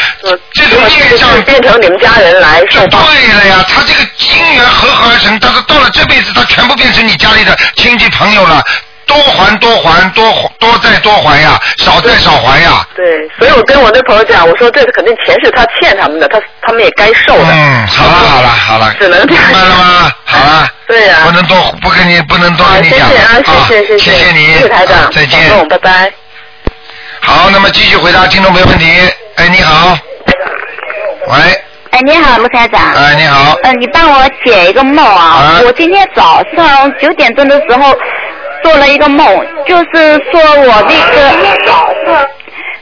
这种业障就是变成你们家人来受报。对了呀，他这个因缘合合而成，但是到了这辈子，他全部变成你家里的亲戚朋友了，多还多还，多多债多还呀，少债少还呀。对，所以我跟我那朋友讲，我说这是肯定钱是他欠他们的，他他们也该受的。嗯，好了好了好了，只能这样明白了吗？好了。对呀不能多不跟你不能多好，跟你讲谢谢啊，谢谢谢谢你，谢谢台长，啊再见拜拜。好，那么继续回答听众朋友问题。哎，你好。喂，哎，你好，卢台长。哎，你好。呃，你帮我解一个梦啊！啊我今天早上九点钟的时候做了一个梦，就是说我那个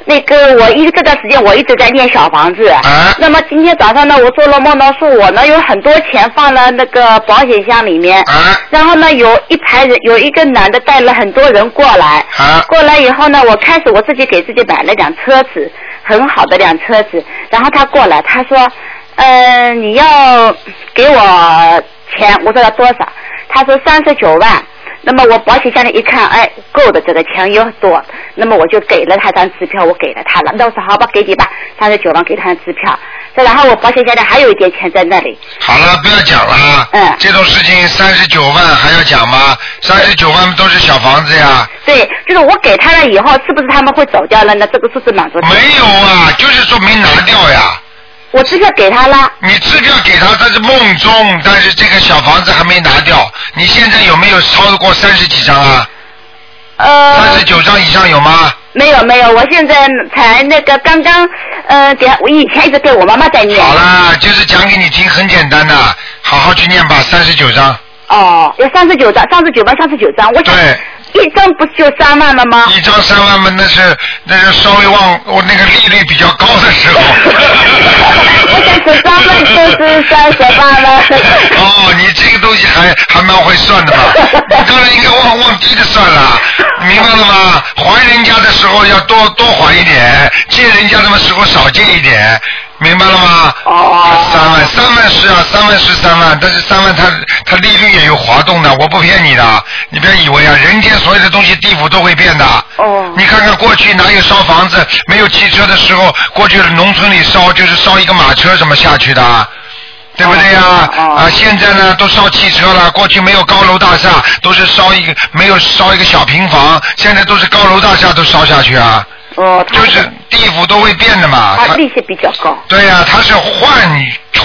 那个我一这段时间我一直在念小房子。啊那么今天早上呢，我做了梦呢，说我呢有很多钱放了那个保险箱里面。啊然后呢，有一排人，有一个男的带了很多人过来。啊过来以后呢，我开始我自己给自己买了辆车子，很好的辆车子。然后他过来，他说：“嗯、你要给我钱。”我说要多少？他说三十九万。那么我保险箱里一看，哎，够的，这个钱又多。那么我就给了他张支票，我给了他了。那我说好吧，给你吧，三十九万给他支票。再然后我保险箱里还有一点钱在那里。好了，不要讲了啊。嗯这种事情三十九万还要讲吗？三十九万都是小房子呀。对，就是我给他了以后，是不是他们会走掉了呢？这个是不是满足他？没有啊，就是说没拿掉呀。我支票给他了。你支票给他，但是梦中，但是这个小房子还没拿掉。你现在有没有超过三十几张啊？呃，三十九张以上有吗？没有没有，我现在才那个刚刚，呃，给我以前一直给我妈妈在念。好啦，就是讲给你听，很简单的，好好去念吧，三十九张。哦，要三十九张，三十九吧，三十九张，我想对，一张不就三万了吗？一张三万嘛，那是那是稍微往我那个利率比较高的时候。我想十三万就是三十万了。哦，你这个东西还还蛮会算的嘛，你当然应该往往低的算了，明白了吗？还人家的时候要多多还一点，借人家的时候少借一点，明白了吗？哦三万，三万是啊，三万是三万，但是三万它它利率也有滑动的，我不骗你的，你不要以为啊，人间所有的东西地府都会变的。哦你看看过去哪有烧房子没有汽车的时候，过去农村里烧就是烧一个马车怎么下去的？对不对呀、啊哦啊？现在呢都烧汽车了，过去没有高楼大厦，都是烧一个没有烧一个小平房，现在都是高楼大厦都烧下去啊。哦，就是地府都会变的嘛。它他利息比较高。对呀、它是幻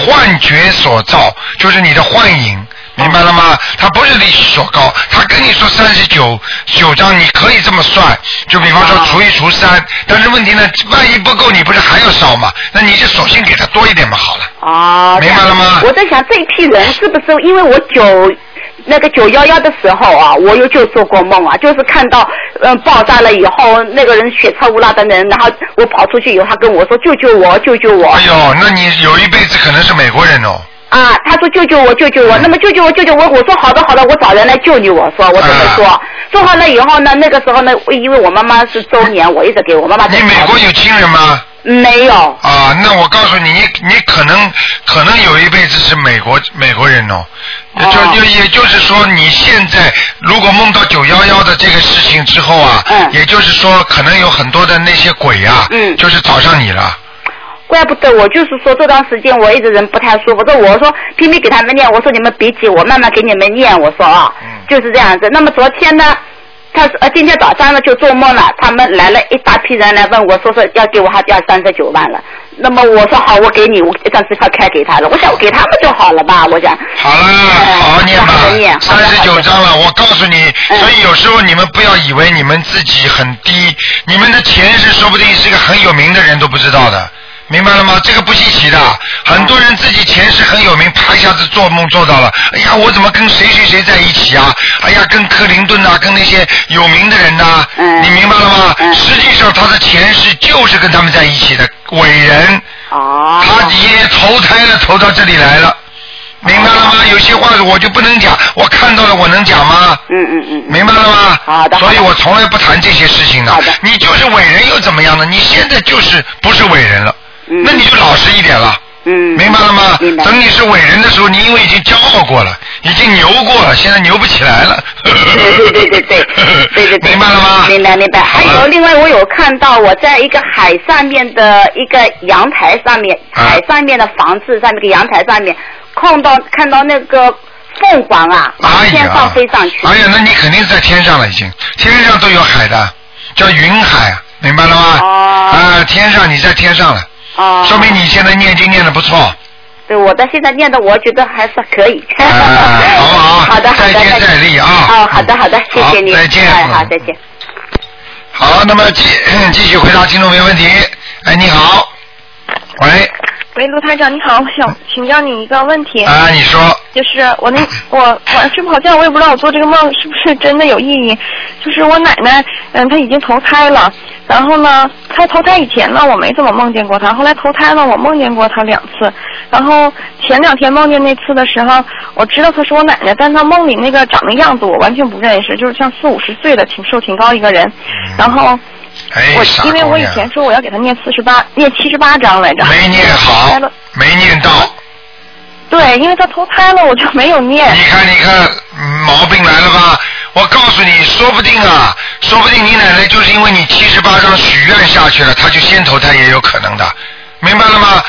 幻觉所造，就是你的幻影，明白了吗？它不是利息所高，他跟你说三十九九张，你可以这么算，就比方说除一除三，但是问题呢，万一不够，你不是还要烧吗？那你就索性给他多一点嘛，好了。哦，明白了吗我在想这一批人是不是因为我九那个九幺幺的时候啊，我有就做过梦啊，就是看到嗯爆炸了以后，那个人血臭乌拉的人，然后我跑出去以后，他跟我说救救我，救救我哎呦，那你有一辈子可能是美国人哦。啊！他说救救我，救救我。那么救救我，救救我。我说好的好的，我找人来救你。我说我这么说，啊说好了以后呢，那个时候呢，因为我妈妈是周年，我一直给我妈妈你美国有亲人吗？没有。啊，那我告诉你，你你可能可能有一辈子是美国美国人哦，就就也就是说，你现在如果梦到九幺幺的这个事情之后啊，嗯也就是说，可能有很多的那些鬼啊，嗯就是找上你了。怪不得我就是说这段时间我一直人不太舒服，这我说拼命给他们念，我说你们别急，我慢慢给你们念，我说啊，嗯就是这样子。那么昨天呢，他是呃今天早上呢就做梦了，他们来了一大批人来问我说说要给我还要三十九万了。那么我说好，我给你，我张支票开给他了，我想我给他们就好了吧，我想。好了，好好念吧三十九张了。我告诉你，嗯所以有时候你们不要以为你们自己很低，你们的前世说不定是个很有名的人都不知道的。明白了吗？这个不稀奇的，很多人自己前世很有名，啪一下子做梦做到了。哎呀，我怎么跟谁谁谁在一起啊？哎呀，跟克林顿呐、跟那些有名的人呐、嗯你明白了吗？嗯实际上他的前世就是跟他们在一起的伟人。哦。他也投胎了，投到这里来了，明白了吗？有些话我就不能讲，我看到了，我能讲吗？嗯嗯嗯。明白了吗？好的好的所以我从来不谈这些事情的。好的你就是伟人又怎么样呢？你现在就是不是伟人了，嗯那你就老实一点了。嗯。明白了吗？等你是伟人的时候，你因为已经骄傲过了，已经牛过了，现在牛不起来了。对对对对对对对对，明白了吗？明白明白。还有另外，我有看到我在一个海上面的一个阳台上面，啊海上面的房子上面一个阳台上面，看到看到那个凤凰啊，天上飞上去。，哎呀，那你肯定是在天上了，已经，天上都有海的，叫云海，明白了吗？哦啊，天上你在天上了，哦。说明你现在念经念的不错。对我的现在念的，我觉得还是可以。啊好不好 好的好的。再接再厉啊哦，好的好的，谢谢你。再见好，再见。好，那么继 继续回答听众没问题。哎，你好，喂，喂，卢台长你好，我想请教你一个问题，啊，你说，就是我那我晚上睡不好觉，我也不知道我做这个梦是不是真的有意义。就是我奶奶，嗯，她已经投胎了，然后呢，她投胎以前呢，我没怎么梦见过她，后来投胎了，我梦见过她两次。然后前两天梦见那次的时候，我知道她是我奶奶，但她梦里那个长的样子我完全不认识，就是像四五十岁的，挺瘦挺高一个人。然后哎，我因为我以，前说我要给他念四十八、念七十八章来着，没念好，没念到。对，因为他投胎了，我就没有念。你看，你看，嗯毛病来了吧？我告诉你，说不定啊，说不定你奶奶就是因为你七十八张许愿下去了，她就先投胎也有可能的，明白了吗？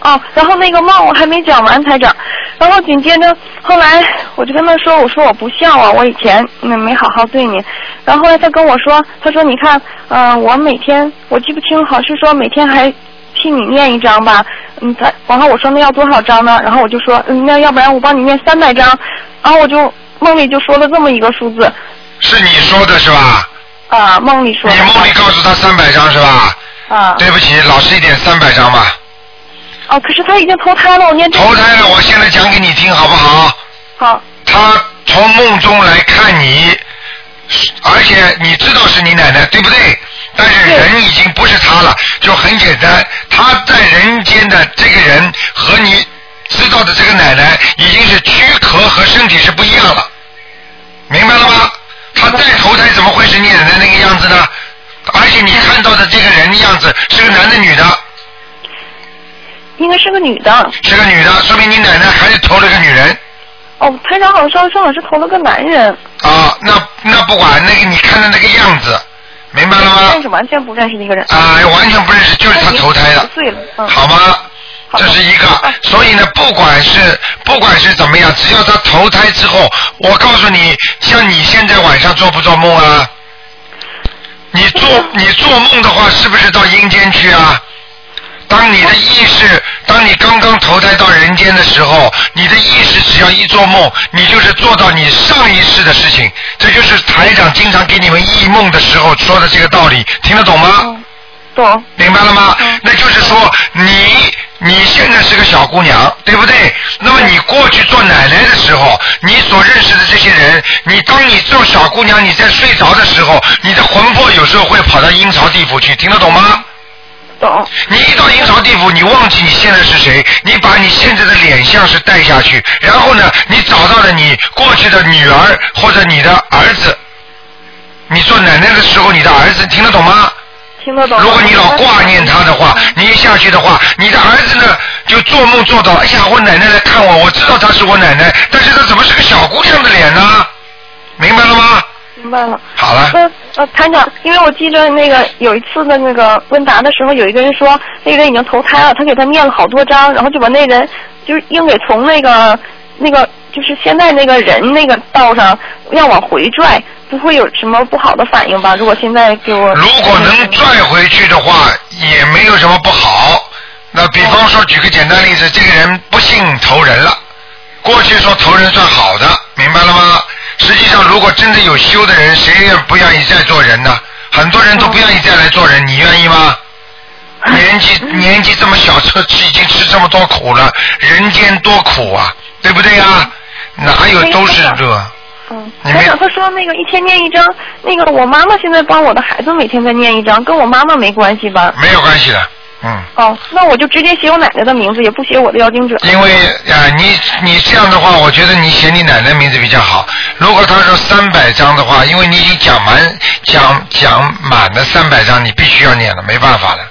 哦，然后那个梦我还没讲完，台长。然后紧接着后来我就跟他说，我说我不孝啊，我以前没没好好对你。然后后来他跟我说，他说你看，呃，我每天我记不清，好像是说每天还替你念一张吧。嗯，他然后我说那要多少张呢？然后我就说，嗯，那要不然我帮你念三百张。然后我就梦里就说了这么一个数字，是你说的是吧？啊，梦里说的。你梦里告诉他三百张是吧？啊。对不起，老实一点，三百张吧。哦，可是他已经投胎了，我念这个。投胎了，我现在讲给你听好不好？好。他从梦中来看你，而且你知道是你奶奶，对不对？但是人已经不是他了，就很简单，他在人间的这个人和你知道的这个奶奶已经是躯壳和身体是不一样了，明白了吗？他再投胎怎么会是你奶奶那个样子呢？而且你看到的这个人的样子是个男的女的？应该是个女的。是个女的，说明你奶奶还是投了个女人哦，台长好像说正好是投了个男人，啊。那那不管那个你看的那个样子，明白了吗？认识完全不认识的一个人。啊，完全不认识，就是他投胎的，岁了，嗯。好吗？这是一个，所以呢，不管是不管是怎么样，只要他投胎之后，我告诉你，像你现在晚上做不做梦啊？你做你做梦的话，是不是到阴间去啊？当你的意识，当你刚刚投胎到人间的时候，你的意识只要一做梦，你就是做到你上一世的事情。这就是台长经常给你们忆梦的时候说的这个道理，听得懂吗？懂。明白了吗？那就是说，你你现在是个小姑娘，对不对？那么你过去做奶奶的时候，你所认识的这些人，你当你做小姑娘，你在睡着的时候，你的魂魄有时候会跑到阴曹地府去，听得懂吗？懂。你一到阴曹地府，你忘记你现在是谁，你把你现在的脸像是带下去，然后呢，你找到了你过去的女儿或者你的儿子，你做奶奶的时候，你的儿子听得懂吗？听得懂。如果你老挂念他的话，你一下去的话，你的儿子呢就做梦做到，哎呀，我奶奶来看我，我知道她是我奶奶，但是她怎么是个小姑娘的脸呢？明白了吗？明白了。好了，呃呃，团长，因为我记得那个有一次的那个问答的时候，有一个人说那个人已经投胎了，他给他念了好多章，然后就把那人就是硬给从那个那个就是现在那个人那个道上要往回拽，不会有什么不好的反应吧？如果现在给我如果能拽回去的话，也没有什么不好。那比方说，举个简单例子，这个人不幸投人了，过去说投人算好的，明白了吗？实际上，如果真的有修的人，谁也不愿意再做人呢？很多人都不愿意再来做人，你愿意吗？年纪年纪这么小，吃已经吃这么多苦了，人间多苦啊，对不对呀？哪有都是这？嗯，台长他说那个一天念一张，那个我妈妈现在帮我的孩子每天在念一张，跟我妈妈没关系吧？没有关系的，嗯。哦，那我就直接写我奶奶的名字，也不写我的要经者。因为啊、你你这样的话，我觉得你写你奶奶名字比较好。如果他说三百张的话，因为你已经讲满讲讲满了三百张，你必须要念了，没办法了。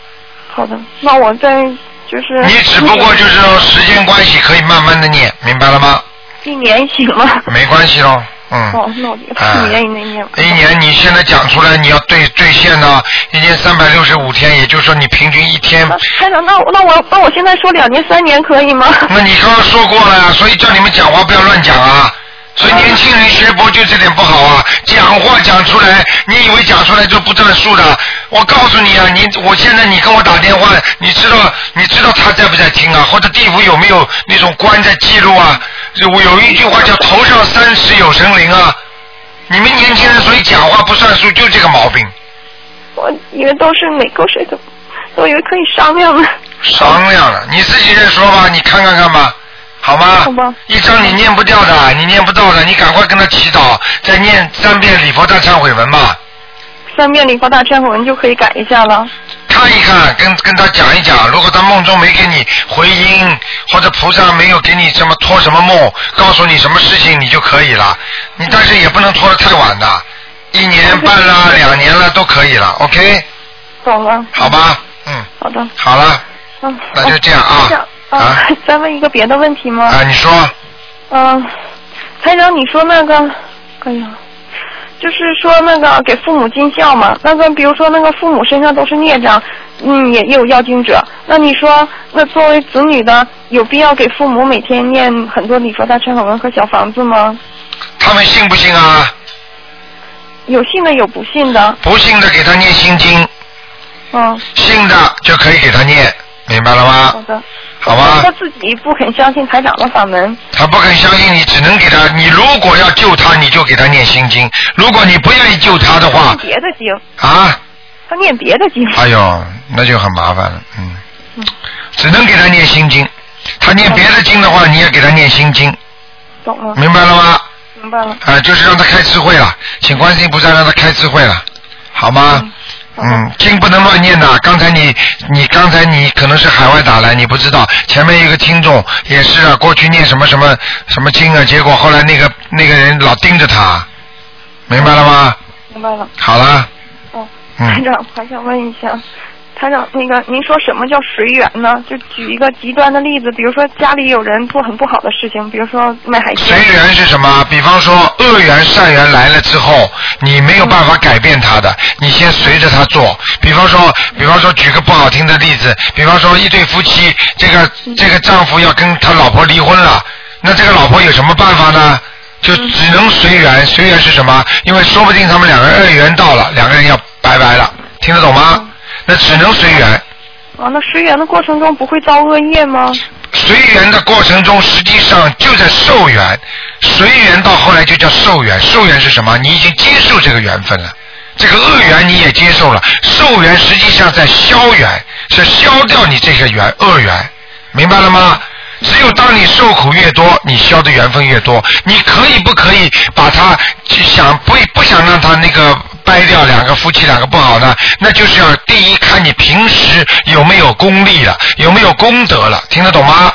好的，那我再就是。你只不过就是说时间关系，可以慢慢的念，明白了吗？一年行吗？没关系喽，嗯。哦，那 一年以内念吧。一年你现在讲出来，你要兑兑现呢，一年三百六十五天，也就是说你平均一天。那我那我那我现在说两年三年可以吗？那你刚刚说过了呀，所以叫你们讲话不要乱讲啊。所以年轻人学佛就这点不好啊，讲话讲出来，你以为讲出来就不算数的？我告诉你啊，你我现在你跟我打电话，你知道你知道他在不在听啊？或者地府有没有那种官在记录啊？有有一句话叫头上三尺有神灵啊。你们年轻人所以讲话不算数，就这个毛病。我以为都是每个谁都，我以为可以商量了。商量了，你自己再说吧，你看看看吧，好吗？好吧。一张你念不掉的，你念不到的，你赶快跟他祈祷，再念三遍礼佛大忏悔文吧。三遍礼佛大忏悔文就可以改一下了。看一看，跟跟他讲一讲，如果他梦中没给你回音，或者菩萨没有给你什么托什么梦，告诉你什么事情，你就可以了。你但是也不能拖得太晚的，一年半啦、两年了都可以了，OK？懂了。好吧，嗯，好的。好了，嗯。那就这样啊啊，再问一个别的问题吗？啊，你说。嗯，台长，你说那个，哎呀，就是说那个给父母尽孝嘛，那个比如说那个父母身上都是孽障，嗯，也也有要经者，那你说那作为子女的，有必要给父母每天念很多礼佛大忏悔文和小房子吗？他们信不信啊？有信的，有不信的。不信的给他念心经，嗯，信的就可以给他念，明白了吗？好的。好吧他自己不肯相信台长的法门。他不肯相信你，只能给他。你如果要救他，你就给他念心经；如果你不愿意救他的话念，别的经，啊，他念别的经。哎呦，那就很麻烦了，嗯，只能给他念心经。他念别的经的话，你也给他念心经，懂了。明白了吗？明白了。啊，就是让他开智慧了，请观世音菩萨让他开智慧了，好吗？嗯，经不能乱念的。刚才你，你刚才你可能是海外打来，你不知道。前面一个听众也是啊，过去念什么什么什么经啊，结果后来那个那个人老盯着他，明白了吗？明白了。好了，哦，嗯班长，还想问一下，台长，那个您说什么叫随缘呢？就举一个极端的例子，比如说家里有人做很不好的事情，比如说卖海鲜。随缘是什么？比方说恶缘善缘来了之后，你没有办法改变他的，你先随着他做。比方说，比方说举个不好听的例子，比方说一对夫妻，这个这个丈夫要跟他老婆离婚了，那这个老婆有什么办法呢？就只能随缘，随缘是什么？因为说不定他们两个人恶缘到了，两个人要拜拜了，听得懂吗？那只能随缘。啊，那随缘的过程中不会造恶业吗？随缘的过程中，实际上就在受缘，随缘到后来就叫受缘。受缘是什么？你已经接受这个缘分了，这个恶缘你也接受了。受缘实际上在消缘，是消掉你这个缘恶缘，明白了吗？只有当你受苦越多，你消的缘分越多。你可以不可以把它想不不想让它那个掰掉两个夫妻两个不好呢？那就是要第一看你平时有没有功力了，有没有功德了，听得懂吗？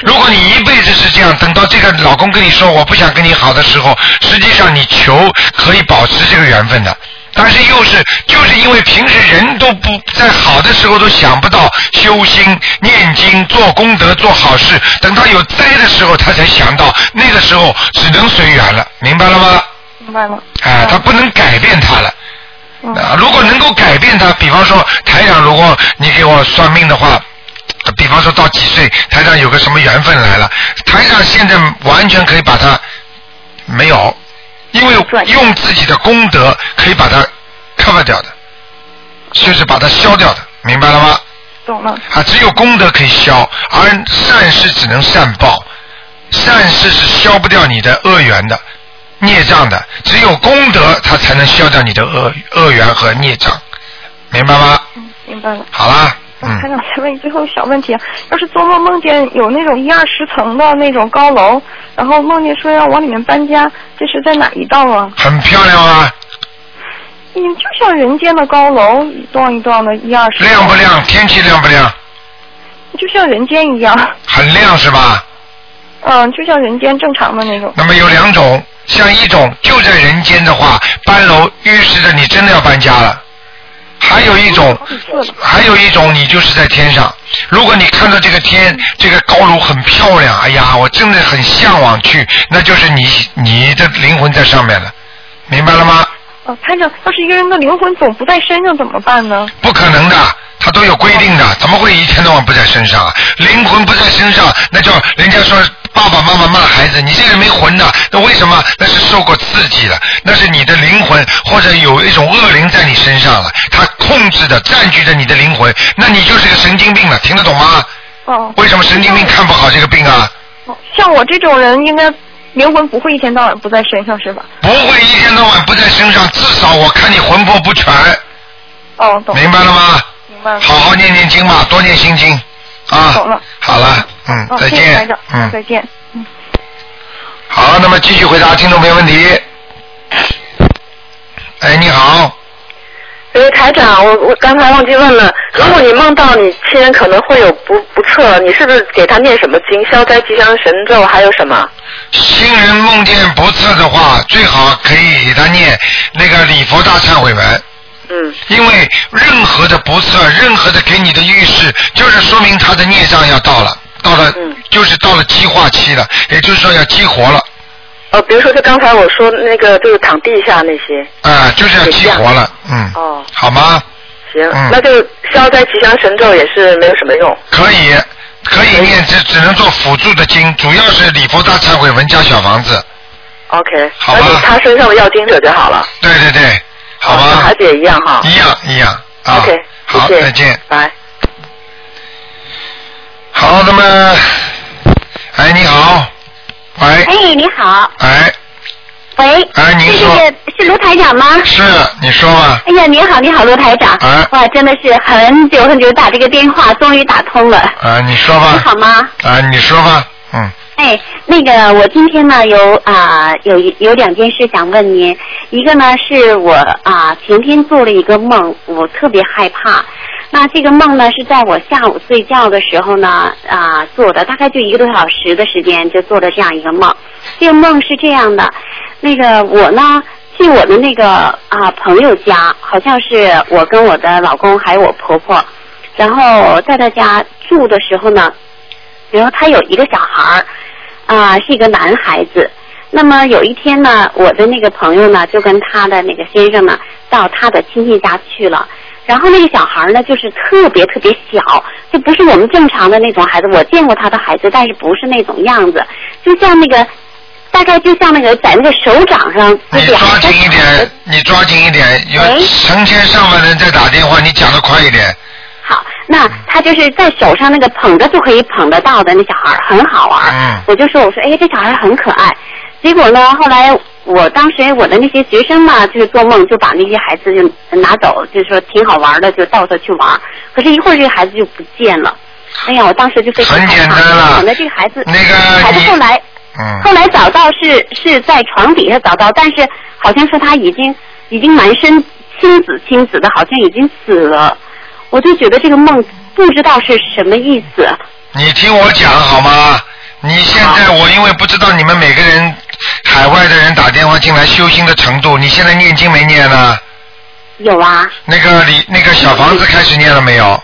如果你一辈子是这样，等到这个老公跟你说我不想跟你好的时候，实际上你求可以保持这个缘分的。但是又是就是因为平时人都不在好的时候都想不到修心、念经、做功德、做好事，等到有灾的时候他才想到，那个时候只能随缘了，明白了吗？明白了。啊，他不能改变他了。啊，如果能够改变他，比方说台长，如果你给我算命的话，比方说到几岁，台长有个什么缘分来了，台长现在完全可以把他没有，因为用自己的功德可以把它 cover 掉的，就是把它消掉的，明白了吗？懂了。啊，只有功德可以消，而善事只能善报，善事是消不掉你的恶缘的。孽障的，只有功德，它才能消掉你的恶恶缘和孽障，明白吗？嗯，明白了。好啦，嗯。还想，再问最后小问题啊，要是做梦梦见有那种一二十层的那种高楼，然后梦见说要往里面搬家，这是在哪一道啊？很漂亮啊。嗯，就像人间的高楼，一幢一幢的，一二十。亮不亮？天气亮不亮？就像人间一样。很亮是吧？嗯，就像人间正常的那种。那么有两种。像一种就在人间的话，搬楼预示着你真的要搬家了；还有一种，还有一种你就是在天上。如果你看到这个天这个高楼很漂亮，哎呀，我真的很向往去，那就是你你的灵魂在上面了，明白了吗？哦，潘长，要是一个人的灵魂总不在身上怎么办呢？不可能的，他都有规定的，怎么会一天到晚不在身上啊？灵魂不在身上，那叫人家说。爸爸妈妈骂孩子：“你这个人没魂的，那为什么？那是受过刺激的，那是你的灵魂或者有一种恶灵在你身上了，它控制的、占据着你的灵魂，那你就是个神经病了，听得懂吗？哦。为什么神经病看不好这个病啊？像我这种人，应该灵魂不会一天到晚不在身上，是吧？不会一天到晚不在身上，至少我看你魂魄不全。哦，懂。明白了吗？好好念念经吧，多念心经。啊，懂了。好了，嗯，再见，嗯，再见，嗯。好，那么继续回答听众朋友问题。哎，你好。哎，台长，我我刚才忘记问了，如果你梦到你亲人可能会有不不测，你是不是给他念什么经，消灾吉祥神咒，还有什么？亲人梦见不测的话，最好可以给他念那个礼佛大忏悔文。嗯，因为任何的不测，任何的给你的预示，就是说明他的孽障要到了，到了，就是到了激化期了，也就是说要激活了。哦，比如说就刚才我说那个，就是躺地下那些。啊，就是要激活了，嗯。哦。好吗？行，那就消灾吉祥神咒也是没有什么用。可以，可以念，只只能做辅助的经，主要是礼佛大忏悔文加小房子。OK。好吧。他身上的要经者就好了。对对对。好吧，孩子也一样哈。一样一样。OK，好，再见。拜。好，那么，哎，你好，喂。哎，你好。哎。喂。哎，您说。是是卢台长吗？是，你说吧。哎呀，你好，你好，卢台长。哎。哇，真的是很久很久打这个电话，终于打通了。啊，你说吧。你好吗？啊，你说吧，嗯。哎，那个，我今天呢有啊有有两件事想问您，一个呢是我啊前天做了一个梦，我特别害怕。那这个梦呢是在我下午睡觉的时候呢啊做的，大概就一个多小时的时间就做了这样一个梦。这个梦是这样的，那个我呢去我的那个啊朋友家，好像是我跟我的老公还有我婆婆，然后在他家住的时候呢，然后他有一个小孩儿。啊，是一个男孩子。那么有一天呢，我的那个朋友呢，就跟他的那个先生呢，到他的亲戚家去了。然后那个小孩呢，就是特别特别小，就不是我们正常的那种孩子。我见过他的孩子，但是不是那种样子，就像那个，大概就像那个在那个手掌上。你抓紧一点，你抓紧一点，有成千上万人在打电话，你讲的快一点。好，那他就是在手上那个捧着就可以捧得到的那小孩很好玩。嗯。我就说，我说，哎，这小孩很可爱。结果呢，后来我当时我的那些学生嘛，就是做梦就把那些孩子就拿走，就是说挺好玩的，就到处去玩。可是，一会儿这个孩子就不见了。哎呀，我当时就非常害怕。很简这个孩子，那个孩子后来，嗯，后来找到是是在床底下找到，但是好像说他已经已经满身青紫青紫的，好像已经死了。我就觉得这个梦不知道是什么意思。你听我讲好吗？你现在我因为不知道你们每个人海外的人打电话进来修心的程度，你现在念经没念呢？有啊，那个里那个小房子开始念了没有？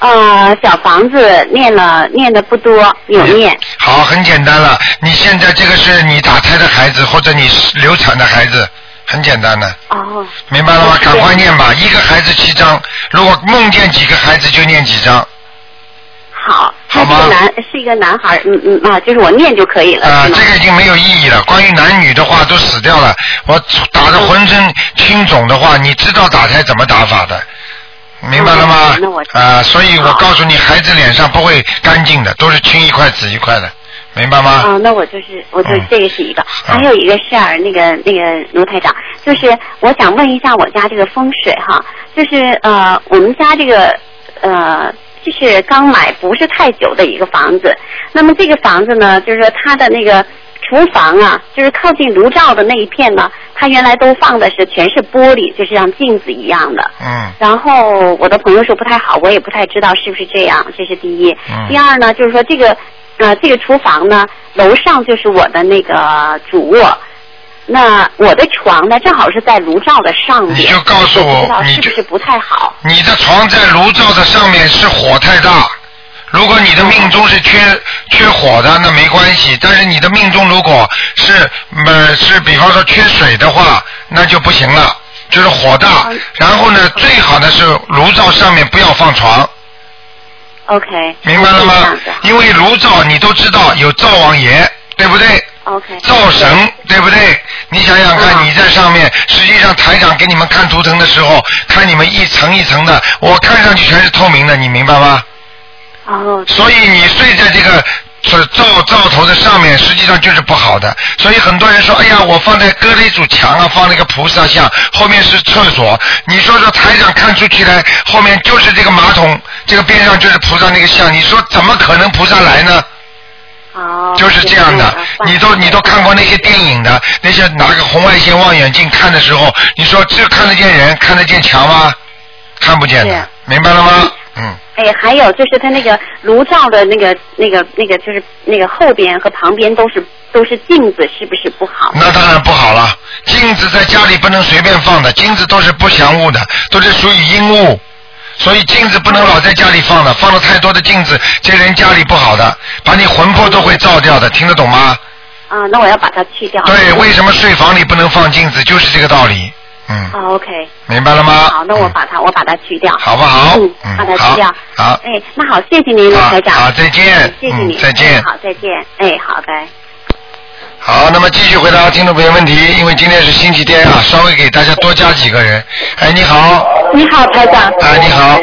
呃，小房子念了念的不多，有念。好，很简单了。你现在这个是你打胎的孩子，或者你流产的孩子，很简单的。哦。明白了吗？赶快念吧，一个孩子七张，如果梦见几个孩子就念几张。好，他是个男是一个男孩，嗯嗯啊，就是我念就可以了，啊？这个已经没有意义了。关于男女的话都死掉了，我打的浑身青肿的话，你知道打胎怎么打法的，明白了吗？啊、所以我告诉你，孩子脸上不会干净的，都是青一块紫一块的，明白吗？哦，那我就是，我就嗯这个是一个，还有一个事儿，那个那个卢台长，就是我想问一下我家这个风水哈，就是呃，我们家这个呃，就是刚买不是太久的一个房子，那么这个房子呢，就是说它的那个厨房啊，就是靠近炉灶的那一片呢，它原来都放的是全是玻璃，就是像镜子一样的。嗯然后我的朋友说不太好，我也不太知道是不是这样，这是第一。嗯第二呢，就是说这个呃这个厨房呢，楼上就是我的那个主卧，那我的床呢正好是在炉灶的上面，你就告诉我你就是不是不太好？你的床在炉灶的上面是火太大。如果你的命中是缺缺火的，那没关系。但是你的命中如果是呃是比方说缺水的话，那就不行了，就是火大。然后呢，最好的是炉灶上面不要放床，OK，明白了吗？因为炉灶你都知道有灶王爷，对不对？OK，灶神，对不对？你想想看，你在上面，实际上台长给你们看图腾的时候，看你们一层一层的，我看上去全是透明的，你明白吗？哦，所以你睡在这个这灶灶头的上面，实际上就是不好的。所以很多人说，哎呀，我放在隔了一堵墙啊，放了一个菩萨像，后面是厕所。你说说台长看出去来，后面就是这个马桶，这个边上就是菩萨那个像，你说怎么可能菩萨来呢？哦，就是这样的，你都你都看过那些电影的，那些拿个红外线望远镜看的时候，你说这看得见人，看得见墙吗？看不见的，明白了吗？嗯，哎，还有就是它那个炉灶的那个、那个、那个，就是那个后边和旁边都是都是镜子，是不是不好？那当然不好了。镜子在家里不能随便放的，镜子都是不祥物的，都是属于阴物，所以镜子不能老在家里放的，放了太多的镜子，这人家里不好的，把你魂魄都会照掉的，听得懂吗？啊，那我要把它去掉。对，为什么睡房里不能放镜子，就是这个道理。嗯，哦，OK，明白了吗？好，那我把它我把它去掉。好不好嗯，嗯把它去掉。好哎，那好，谢谢您，卢好台长。好再见嗯谢谢你，嗯再见哎好，再见。哎，好的。好，那么继续回答听众朋友问题，因为今天是星期天啊，稍微给大家多加几个人。哎，你好，你好，台长。哎，你好，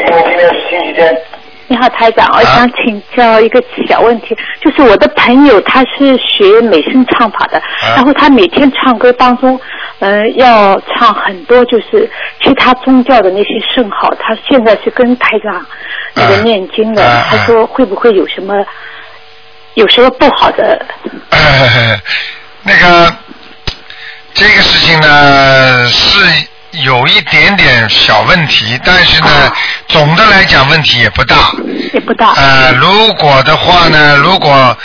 你好，台长，我想请教一个小问题，就是我的朋友他是学美声唱法的，然后他每天唱歌当中，呃，要唱很多就是其他宗教的那些圣号，他现在是跟台长那个念经的，嗯他说会不会有什么有什么不好的？呃那个这个事情呢是有一点点小问题，但是呢，总的来讲问题也不大。也不大。呃，如果的话呢，如果。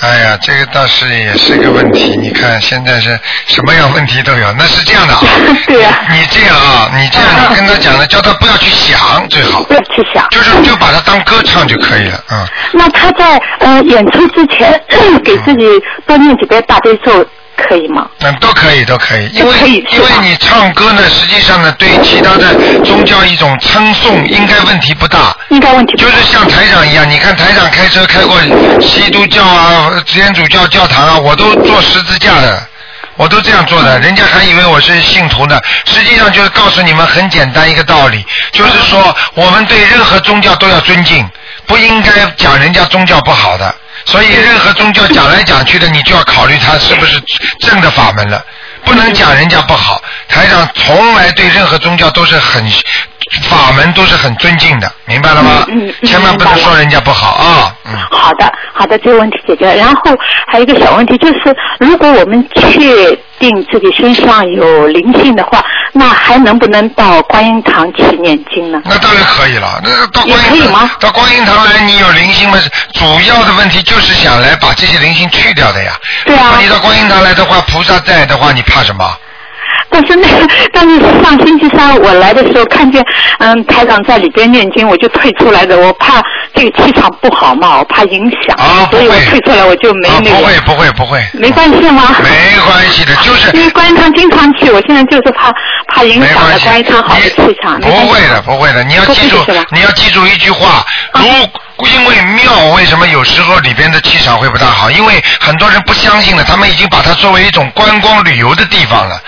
哎呀，这个倒是也是个问题。你看现在是什么样问题都有。那是这样的啊，对呀、你这样啊，你这样你跟他讲的，叫他不要去想最好，不要去想。就是就把它当歌唱就可以了，嗯。那他在呃演出之前 给自己多念几遍大悲咒可以吗？嗯，都可以，都可以，因为因为你唱歌呢，实际上呢，对其他的宗教一种称颂，应该问题不大。应该问题就是像台长一样，你看台长开车开过基督教啊、天主教教堂啊，我都做十字架的。我都这样做的，人家还以为我是信徒呢。实际上就是告诉你们很简单一个道理，就是说我们对任何宗教都要尊敬，不应该讲人家宗教不好的。所以任何宗教讲来讲去的，你就要考虑它是不是正的法门了，不能讲人家不好。台长从来对任何宗教都是很法门都是很尊敬的，明白了吗？嗯嗯千万不能说人家不好啊。嗯。好的，好的，这个问题解决了。然后还有一个小问题，就是如果我们确定自己身上有灵性的话，那还能不能到观音堂去念经呢？那当然可以了，那到观音？到观音堂来，你有灵性吗？主要的问题就是想来把这些灵性去掉的呀。对啊你到观音堂来的话，菩萨在的话，你怕什么？但是那个，但是上星期三我来的时候看见，嗯，台长在里边念经，我就退出来的，我怕这个气场不好嘛，我怕影响，所以我退出来，我就没那个。啊不会不会不会，没关系吗？没关系的，就是因为观音堂经常去，我现在就是怕怕影响了观音堂好的气场。不会的，不会的，你要记住，你要记住一句话，如。因为庙为什么有时候里边的气场会不大好？因为很多人不相信了，他们已经把它作为一种观光旅游的地方了。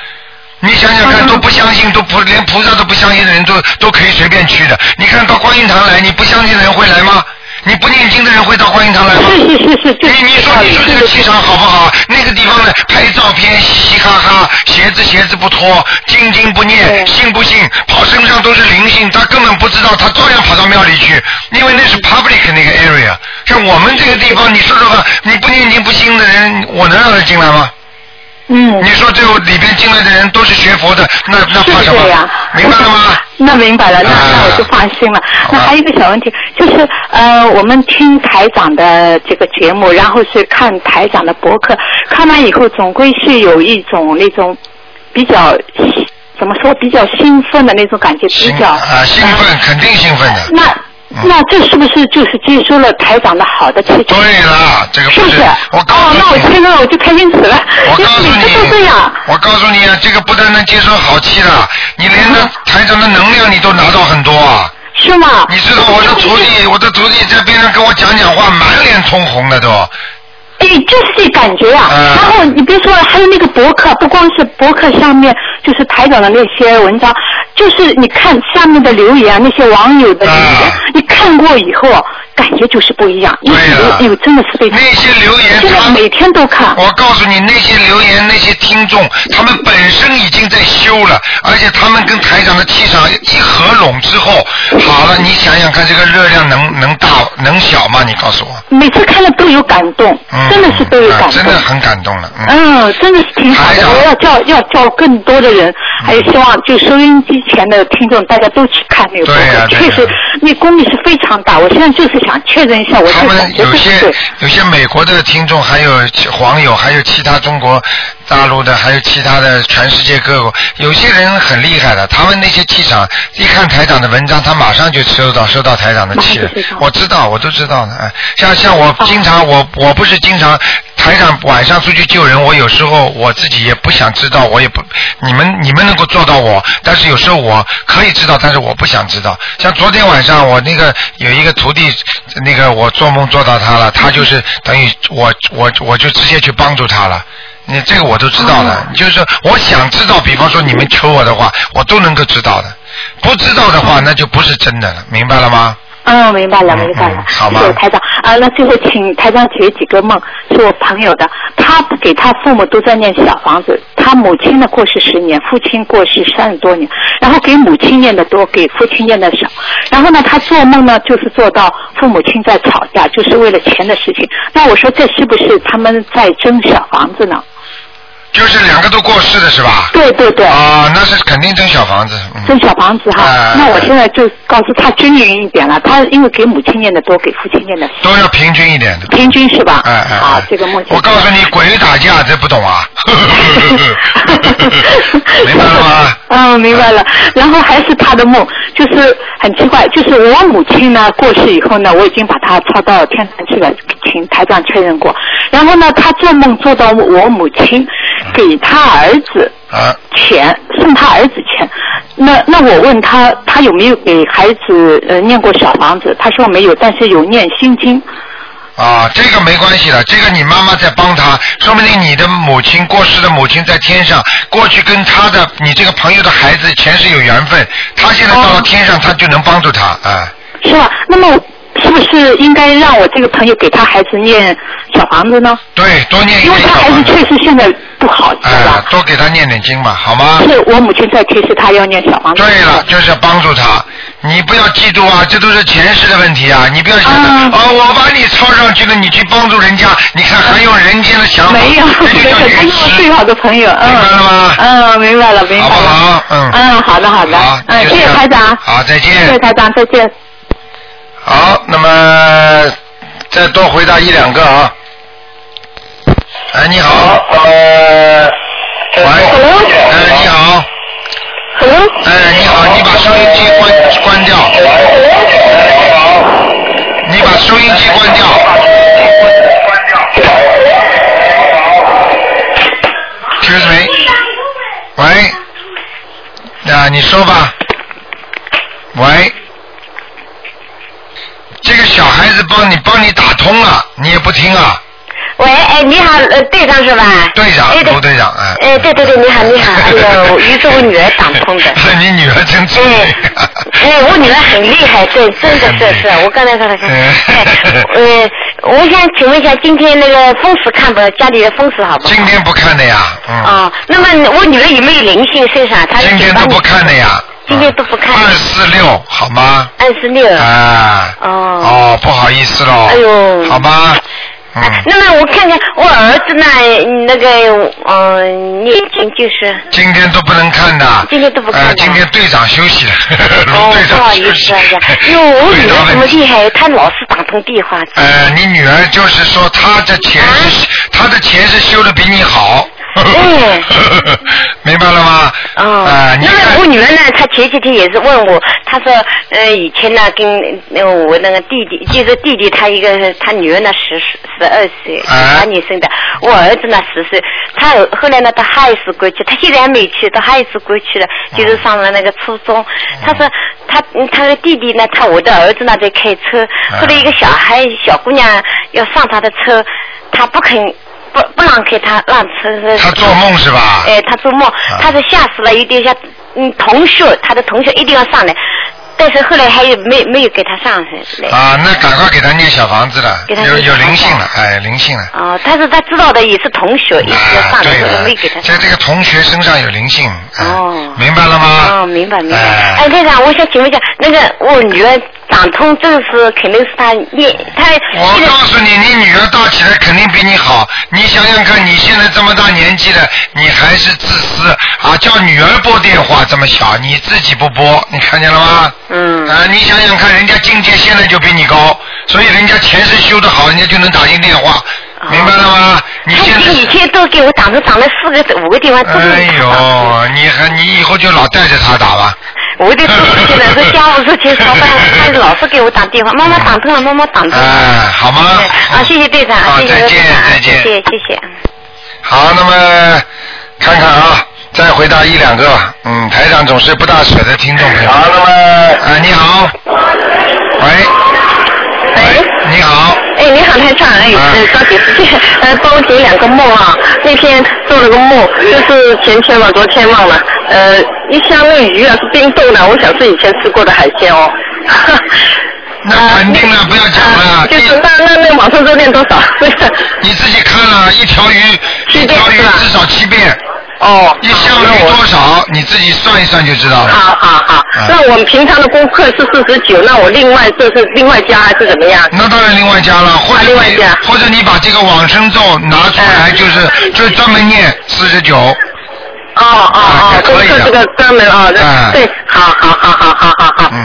你想想看，都不相信，都不连菩萨都不相信的人都都可以随便去的。你看到观音堂来，你不相信的人会来吗？你不念经的人会到观音堂来吗？是是是是。你你说你说这个气场好不好？那个地方呢，拍照片嘻嘻哈哈，鞋子鞋子不脱，经经不念，信不信？跑身上都是灵性，他根本不知道，他照样跑到庙里去，因为那是 public 那个 area。像我们这个地方，你说说看，你不念经不信的人，我能让他进来吗？嗯。你说这里边进来的人都是学佛的，那那怕什么？明白了吗？那明白了，那那我就放心了。那还有一个小问题，就是呃，我们听台长的这个节目，然后是看台长的博客，看完以后总归是有一种那种比较怎么说比较兴奋的那种感觉，比较啊兴奋，肯定兴奋的。那那这是不是就是接收了台长的好的气场？对了，这个是不是？我告诉哦，那我听了我就开心死了。我告诉你，这都这样。我告诉你啊，这个不但能接收好气了，你连那台长的能量你都拿到很多啊。是吗？你知道我的徒弟，我的徒弟在边上跟我讲讲话，满脸通红的都。哎，就是这感觉啊！然后你别说了，还有那个博客，不光是博客上面，就是台长的那些文章，就是你看下面的留言，那些网友的留言，你看过以后，感觉就是不一样。对了，有真的是非常。那些留言，现在每天都看。我告诉你，那些留言，那些听众，他们本身已经在修了，而且他们跟台长的气场一合拢之后，好了，你想想看，这个热量能能大能小吗？你告诉我。每次看了都有感动。嗯真的是都有感动，真的很感动了。嗯，真的是挺好的。我要叫要叫更多的人，还有希望就收音机前的听众，大家都去看那个博客。确实，那功力是非常大。我现在就是想确认一下，我他们有些有些美国的听众，还有网友，还有其他中国大陆的，还有其他的全世界各国，有些人很厉害的，他们那些气场，一看台长的文章，他马上就收到收到台长的气了。我知道，我都知道的。哎，像像我经常我我不是经常台长晚上出去救人，我有时候我自己也不想知道，我也不你们你们能够做到我，但是有时候我可以知道，但是我不想知道。像昨天晚上我那个有一个徒弟，那个我做梦做到他了，他就是等于我我我就直接去帮助他了。你这个我都知道的，就是说我想知道，比方说你们求我的话，我都能够知道的。不知道的话，那就不是真的了，明白了吗？嗯，明白了，明白了。好吗谢谢台长啊，那最后请台长解几个梦，是我朋友的，他给他父母都在念小房子，他母亲呢过世十年，父亲过世三十多年，然后给母亲念的多，给父亲念的少，然后呢，他做梦呢就是做到父母亲在吵架，就是为了钱的事情。那我说这是不是他们在争小房子呢？就是两个都过世的是吧？对对对。啊，那是肯定争小房子。嗯争小房子哈，哎那我现在就告诉他均匀一点了，他因为给母亲念的多，给父亲念的少，都要平均一点的。平均是吧？哎哎。好，这个梦我告诉你，鬼打架这不懂啊？明白了吗？嗯，明白了。然后还是他的梦，就是很奇怪，就是我母亲呢过世以后呢，我已经把她抄到天堂去了，请台长确认过。然后呢，他做梦做到我母亲给他儿子啊钱，送他儿子钱。那那我问他，他有没有给孩子呃念过小房子？他说没有，但是有念心经。啊，这个没关系的，这个你妈妈在帮他，说不定你的母亲过世的母亲在天上，过去跟他的你这个朋友的孩子前世有缘分，他现在到了天上，他就能帮助他啊。是吧？那么是不是应该让我这个朋友给他孩子念小房子呢？对，多念一点因为他孩子。确实现在不好，知道吧？哎，多给他念点经吧，好吗？是我母亲在提示他要念小房子。对了，就是要帮助他。你不要嫉妒啊，这都是前世的问题啊！你不要想着嗯哦，我把你抄上去了，你去帮助人家，你看还用人间的想法，没有，这就没有，是我。最好的朋友。嗯，明白了吗嗯，明白了，明白了。好不好？嗯。嗯，好的，好的。嗯，谢谢台长。好，再见。谢谢台长，再见。好，那么再多回答一两个啊。哎，你好。呃。喂。哎，你好。哎，你好，你把收音机关关掉。你把收音机关掉。Excuse me。喂。那，你说吧。喂。这个小孩子帮你帮你打通了，你也不听啊？喂，哎，你好，呃，队长是吧？队长，哎队长，哎。哎，对对对，你好你好，哎呦，于 是我女儿打通的。是你女儿真聪明。哎，我女儿很厉害，对，真的是是，我刚才说她看，哎，呃，我想请问一下，今天那个风水看不？家里的风水好不好？今天不看的呀，嗯。哦，那么我女儿有没有灵性身上？她今天都不看的呀。今天都不看。二四六，好吗？二四六。啊。哦。哦，不好意思喽。哎呦。好吧。嗯。那么我看看我儿子呢，那个嗯，眼睛就是。今天都不能看的。今天都不看的呃，今天队长休息了。哦，队不好。意思哎呀，因为我女儿这么厉害，她老是打通电话。呃，你女儿就是说她的钱是她的钱是修的比你好。嗯。明白了吗？哦，啊你那么我女儿呢？她前几天也是问我，她说，呃，以前呢跟呃我那个弟弟，就是弟弟他一个，他女儿呢十十二岁，啊八年生的，我儿子呢十岁，他后来呢到哈尔斯过去，他现在还没去，到哈尔斯过去了，就是上了那个初中。他说他嗯他的弟弟呢，他我的儿子呢在开车，后来一个小孩小姑娘要上他的车，他不肯。不不让给他让吃。他做梦是吧？哎，他做梦，他是吓死了，有点像嗯同学，他的同学一定要上来，但是后来还有没没有给他上来。啊，那赶快给他念小房子了，给他有有灵性了，哎，灵性了。哦，但是他知道的，也是同学，一直要上来，没给他上。在这个同学身上有灵性，哦，明白了吗？哦，明白明白。哎，队长，我想请问一下，那个我女儿长通，这个是肯定是他念，他我告诉你，你女儿大起来肯定比你好。你想想看，你现在这么大年纪了，你还是自私啊！叫女儿拨电话这么小，你自己不拨，你看见了吗？嗯。啊，你想想看，人家境界现在就比你高，所以人家前世修得好，人家就能打进电话，明白了吗？你现在。以前都给我打都打了四个五个电话，都哎没打。呦，你还你以后就老带着他打吧。我的父亲呢是家务事情上班，他老是给我打电话，妈妈打通了，妈妈打通了。哎，好吗？啊，谢谢队长，好谢谢再见队长，再见谢谢谢谢。好，那么看看啊，再回答一两个。嗯，台长总是不大舍得听众朋友。好，那么啊，你好，喂，喂，你好，哎，你好，台长，哎，呃，抓紧时间，呃，帮我解两个梦啊。那天做了个梦，就是前天嘛，昨天忘了，呃，一箱那鱼啊是冰冻的，我想是以前吃过的海鲜哦。那肯定了，不要讲了。就是那那那往生咒念多少？你自己看了一条鱼，一条鱼至少七遍。哦。一箱鱼多少？你自己算一算就知道了。好好好，那我们平常的功课是四十九，那我另外这是另外加还是怎么样？那当然另外加了，或者另外加，或者你把这个往生咒拿出来，就是就是专门念四十九。哦哦哦，功课这个专门啊，对，好好好好好。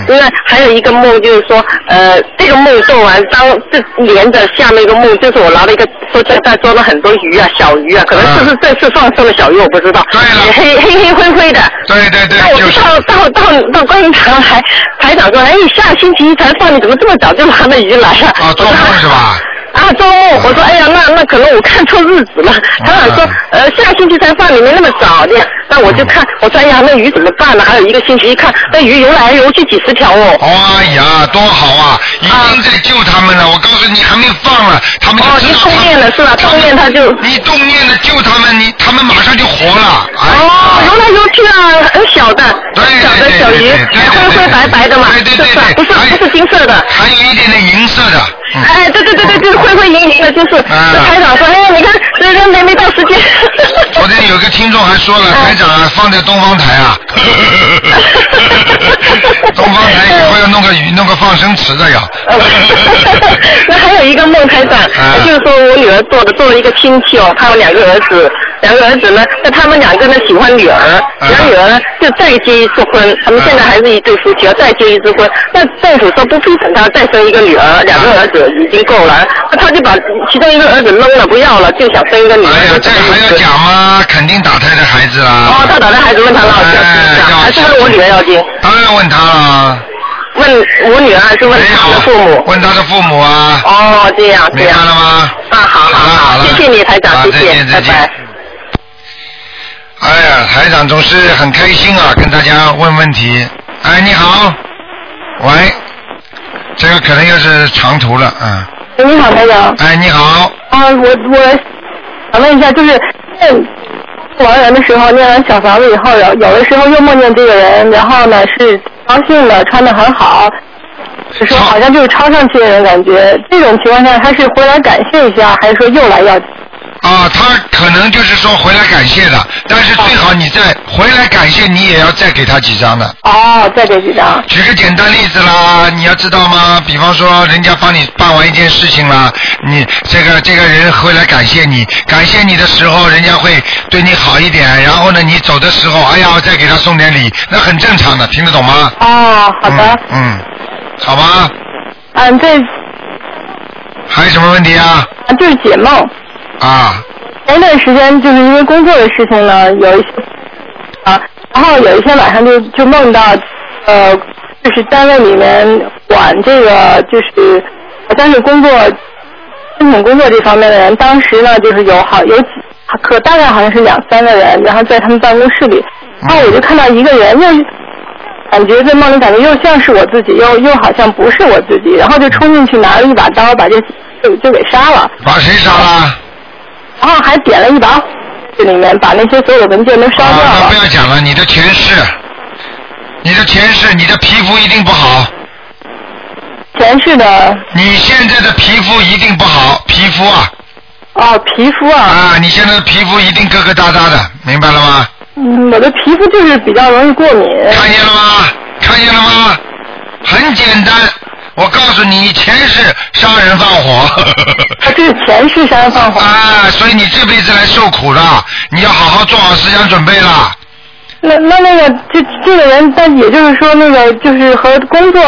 另外还有一个梦，就是说，呃，这个梦做完，当这连着下面一个梦，就是我拿了一个说在在捉了很多鱼啊，小鱼啊，可能是不是这次放生的小鱼，我不知道。对了。黑黑黑灰灰的。对对对。那我到到到到观音堂还台长说，哎，下星期一才放，你怎么这么早就拿那鱼来了？啊，做梦是吧？啊，周末我说，哎呀，那那可能我看错日子了。他想说，呃，下星期才放，你们那么早的。那我就看，我说，哎呀，那鱼怎么办呢？还有一个星期，一看那鱼游来游去几十条哦。哎呀，多好啊！已经在救他们了。我告诉你，还没放了，他们就知道哦，你动念了是吧？动念他就。你动念了救他们，你他们马上就活了。哎哦，游来游去啊，很小的，小的小鱼，灰灰白白的嘛，对对对对，不是不是金色的。还有一点点银色的。哎，对对对对，就是灰灰莹莹的，就是。那台长说，哎，你看，这这没没到时间。昨天有个听众还说了，台长啊，放在东方台啊。东方台以后要弄个鱼，弄个放生池的呀。那还有一个孟台长，啊就是说我女儿做的做了一个亲戚哦，他有两个儿子，两个儿子呢，那他们两个呢喜欢女儿，啊然后女儿呢就再结一次婚，他们现在还是一对夫妻，要再结一次婚，那政府说不批准他再生一个女儿，两个儿子已经够了，那他就把其中一个儿子扔了不要了，就想生一个女儿。哎呀，这还要讲吗？肯定打胎的孩子啦。哦，他打的孩子问他了，还是问我女儿要紧？当然问他了。问我女儿还是问他的父母？问他的父母啊。哦，这样这样。明白了吗？啊，好好好，谢谢你台长，谢谢，拜拜。哎呀，台长总是很开心啊，跟大家问问题。哎，你好，喂，这个可能又是长途了，啊。哎你好，台长。哎，你好。啊，我我想问一下，就是念亡人的时候，念完小房子以后，有有的时候又梦见这个人，然后呢是高兴的，穿的很好，是说好像就是超上去的人感觉。这种情况下，他是回来感谢一下，还是说又来要？啊，他可能就是说回来感谢了，但是最好你在回来感谢，你也要再给他几张的。哦，再给几张。举个简单例子啦，你要知道吗？比方说，人家帮你办完一件事情啦，你这个这个人回来感谢你，感谢你的时候，人家会对你好一点。然后呢，你走的时候，哎呀，再给他送点礼，那很正常的，听得懂吗？哦，好的。嗯，好吗。嗯，对还有什么问题啊？啊就是解梦。啊，前一段时间就是因为工作的事情呢，有一些啊，然后有一天晚上就就梦到，呃，就是单位里面管这个就是好像是工作申请工作这方面的人，当时呢就是有好有几可大概好像是两三个人，然后在他们办公室里，然后我就看到一个人，又感觉在梦里感觉又像是我自己，又又好像不是我自己，然后就冲进去拿了一把刀，把这就就给杀了。把谁杀了？然后还点了一把火，这里面把那些所有的文件都烧掉了啊，那了。不要讲了，你的前世，你的前世，你的皮肤一定不好。前世的。你现在的皮肤一定不好，皮肤啊。哦，皮肤啊。啊，你现在的皮肤一定疙疙瘩瘩的，明白了吗？嗯，我的皮肤就是比较容易过敏。看见了吗？看见了吗？很简单，我告诉你，你前世杀人放火。他，这是前世杀人放火。啊，所以你这辈子来受苦了，你要好好做好思想准备了。那那那个这这个人，但也就是说，那个就是和工作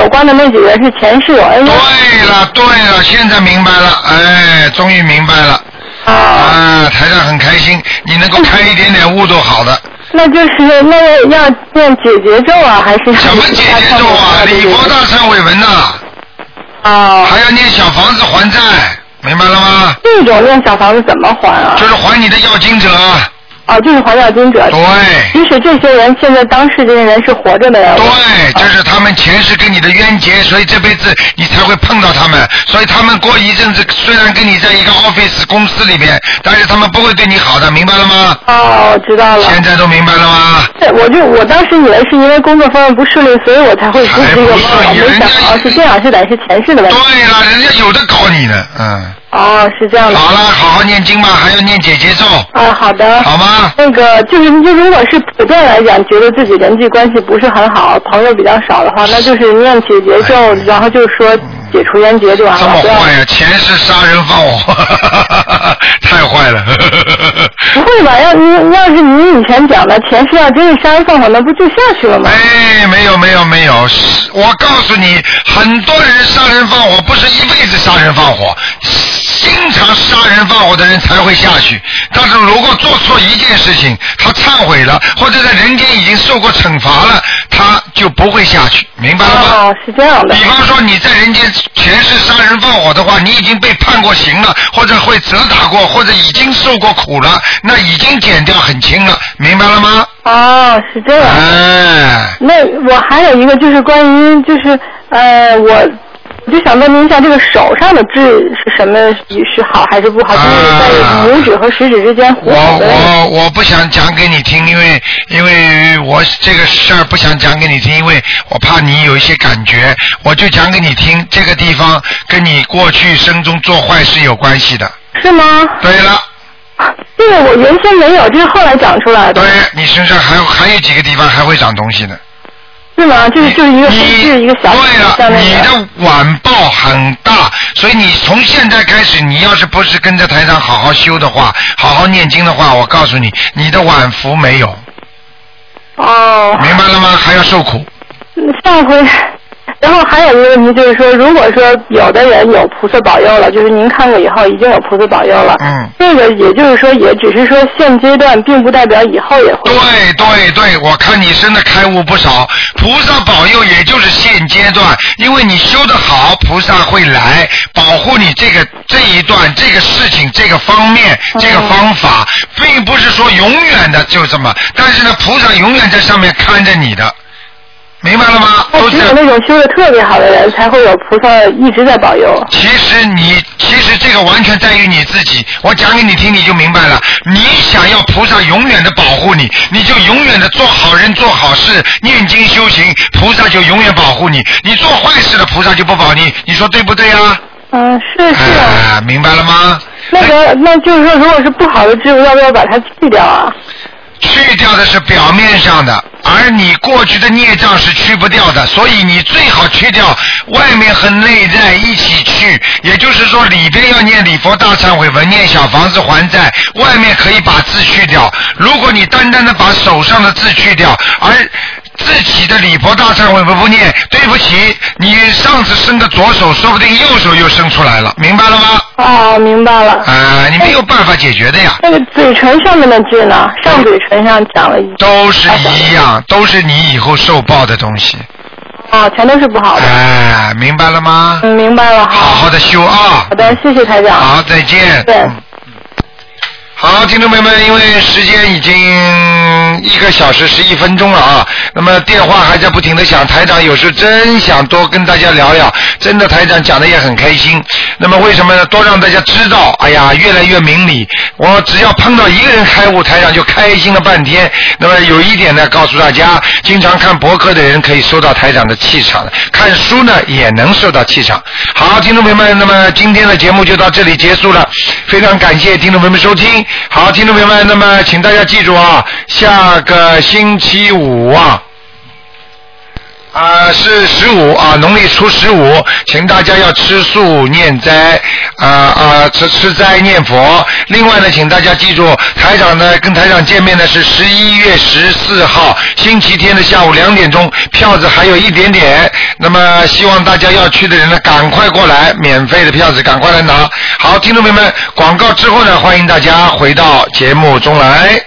有关的那几个人是前世有恩怨。对了对了，现在明白了，哎，终于明白了。啊，台上很开心，你能够开一点点悟都好的。那就是那要念解结咒啊，还是什么解结咒啊？礼佛大忏悔文呐、哦。还要念小房子还债，明白了吗？这种念小房子怎么还啊？就是还你的要经者。哦，就是还要经者。对。即使这些人现在当事这些人是活着的呀。对，这是他们前世跟你的冤结，所以这辈子你才会碰到他们。所以他们过一阵子虽然跟你在一个 office 公司里面，但是他们不会对你好的，明白了吗？哦，知道了。现在都明白了吗？对，我就我当时以为是因为工作方面不顺利，所以我才会做这个梦，我没想到是这样，是得是前世的问题。对了，人家有的搞你呢，嗯。哦，是这样的。好了，好好念经吧，还要念姐姐咒。啊，好的。好吗？那个就是，就如果是普遍来讲，觉得自己人际关系不是很好，朋友比较少的话，那就是念姐姐咒，然后就是说解除冤结就完了。不要么坏呀、前世杀人放火，太坏了。不会吧？要你要是你以前讲的前世要真是杀人放火，那不就下去了吗？哎，没有没有没有，是我告诉你，很多人杀人放火不是一辈子杀人放火，经常杀人放火的人才会下去。但是如果做错一件事情，他忏悔了，或者在人间已经受过惩罚了，他就不会下去，明白了吗？哦，是这样的。比方说你在人间前世杀人放火的话，你已经被判过刑了，或者会责打过，或者已经受过苦了，那已经减掉很轻了，明白了吗？哦，是这样。哎。那我还有一个就是关于就是呃我。我就想问您一下，这个手上的痣是什么？是好还是不好？就是在拇指和食指之间糊我。我我不想讲给你听，因为因为我这个事儿不想讲给你听，因为我怕你有一些感觉，我就讲给你听。这个地方跟你过去生中做坏事有关系的。是吗？对了。这个我原先没有，这是后来长出来的。对你身上还有还有几个地方还会长东西呢。是吗？就是就是一个就是一个小对了，你的晚报很大，所以你从现在开始，你要是不是跟着台长好好修的话，好好念经的话，我告诉你，你的晚福没有，哦。明白了吗？还要受苦。上回，然后还有一个问题就是说，如果说有的人有菩萨保佑了，就是您看过以后已经有菩萨保佑了，嗯，这个也就是说，也只是说现阶段，并不代表以后也会。对对对，我看你真的开悟不少，菩萨保佑也就是现阶段，因为你修得好，菩萨会来保护你这个这一段这个事情这个方面这个方法，并不是说永远的就这么，但是呢，菩萨永远在上面看着你的，明白了吗？那只有那种修的特别好的人，才会有菩萨一直在保佑。其实你，其实这个完全在于你自己。我讲给你听，你就明白了。你想要菩萨永远的保护你，你就永远的做好人、做好事、念经修行，菩萨就永远保护你。你做坏事了，菩萨就不保你。你说对不对啊？嗯，是是。啊，明白了吗？那个，那就是说，如果是不好的植物，要不要把它去掉啊？去掉的是表面上的，而你过去的孽障是去不掉的，所以你最好去掉外面和内在一起去。也就是说，里边要念礼佛大忏悔文，念小房子还债，外面可以把字去掉。如果你单单的把手上的字去掉，而自己的礼佛大忏悔文不念，对不起，你上次伸的左手，说不定右手又伸出来了，明白了吗？哦，明白了。啊，你没有办法解决的呀。那个嘴唇上面的痣呢？上嘴唇上长了一。都是一样，都是你以后受报的东西。啊，全都是不好的。哎，明白了吗？嗯，明白了。好好好的修啊。好的，谢谢台长。好，再见。对。好，听众朋友们，因为时间已经一个小时十一分钟了啊，那么电话还在不停的响，台长有时真想多跟大家聊聊，真的台长讲的也很开心。那么为什么呢？多让大家知道，哎呀，越来越明理。我只要碰到一个人开悟，台长就开心了半天。那么有一点呢，告诉大家，经常看博客的人可以收到台长的气场，看书呢也能收到气场。好，听众朋友们，那么今天的节目就到这里结束了，非常感谢听众朋友们收听。好，听众朋友们，那么请大家记住啊，下个星期五啊。啊，是十五啊，农历初十五，请大家要吃素念斋，啊啊，吃吃斋念佛。另外呢，请大家记住，台长呢跟台长见面呢是十一月十四号星期天的下午两点钟，票子还有一点点。那么希望大家要去的人呢，赶快过来，免费的票子赶快来拿。好，听众朋友们，广告之后呢，欢迎大家回到节目中来。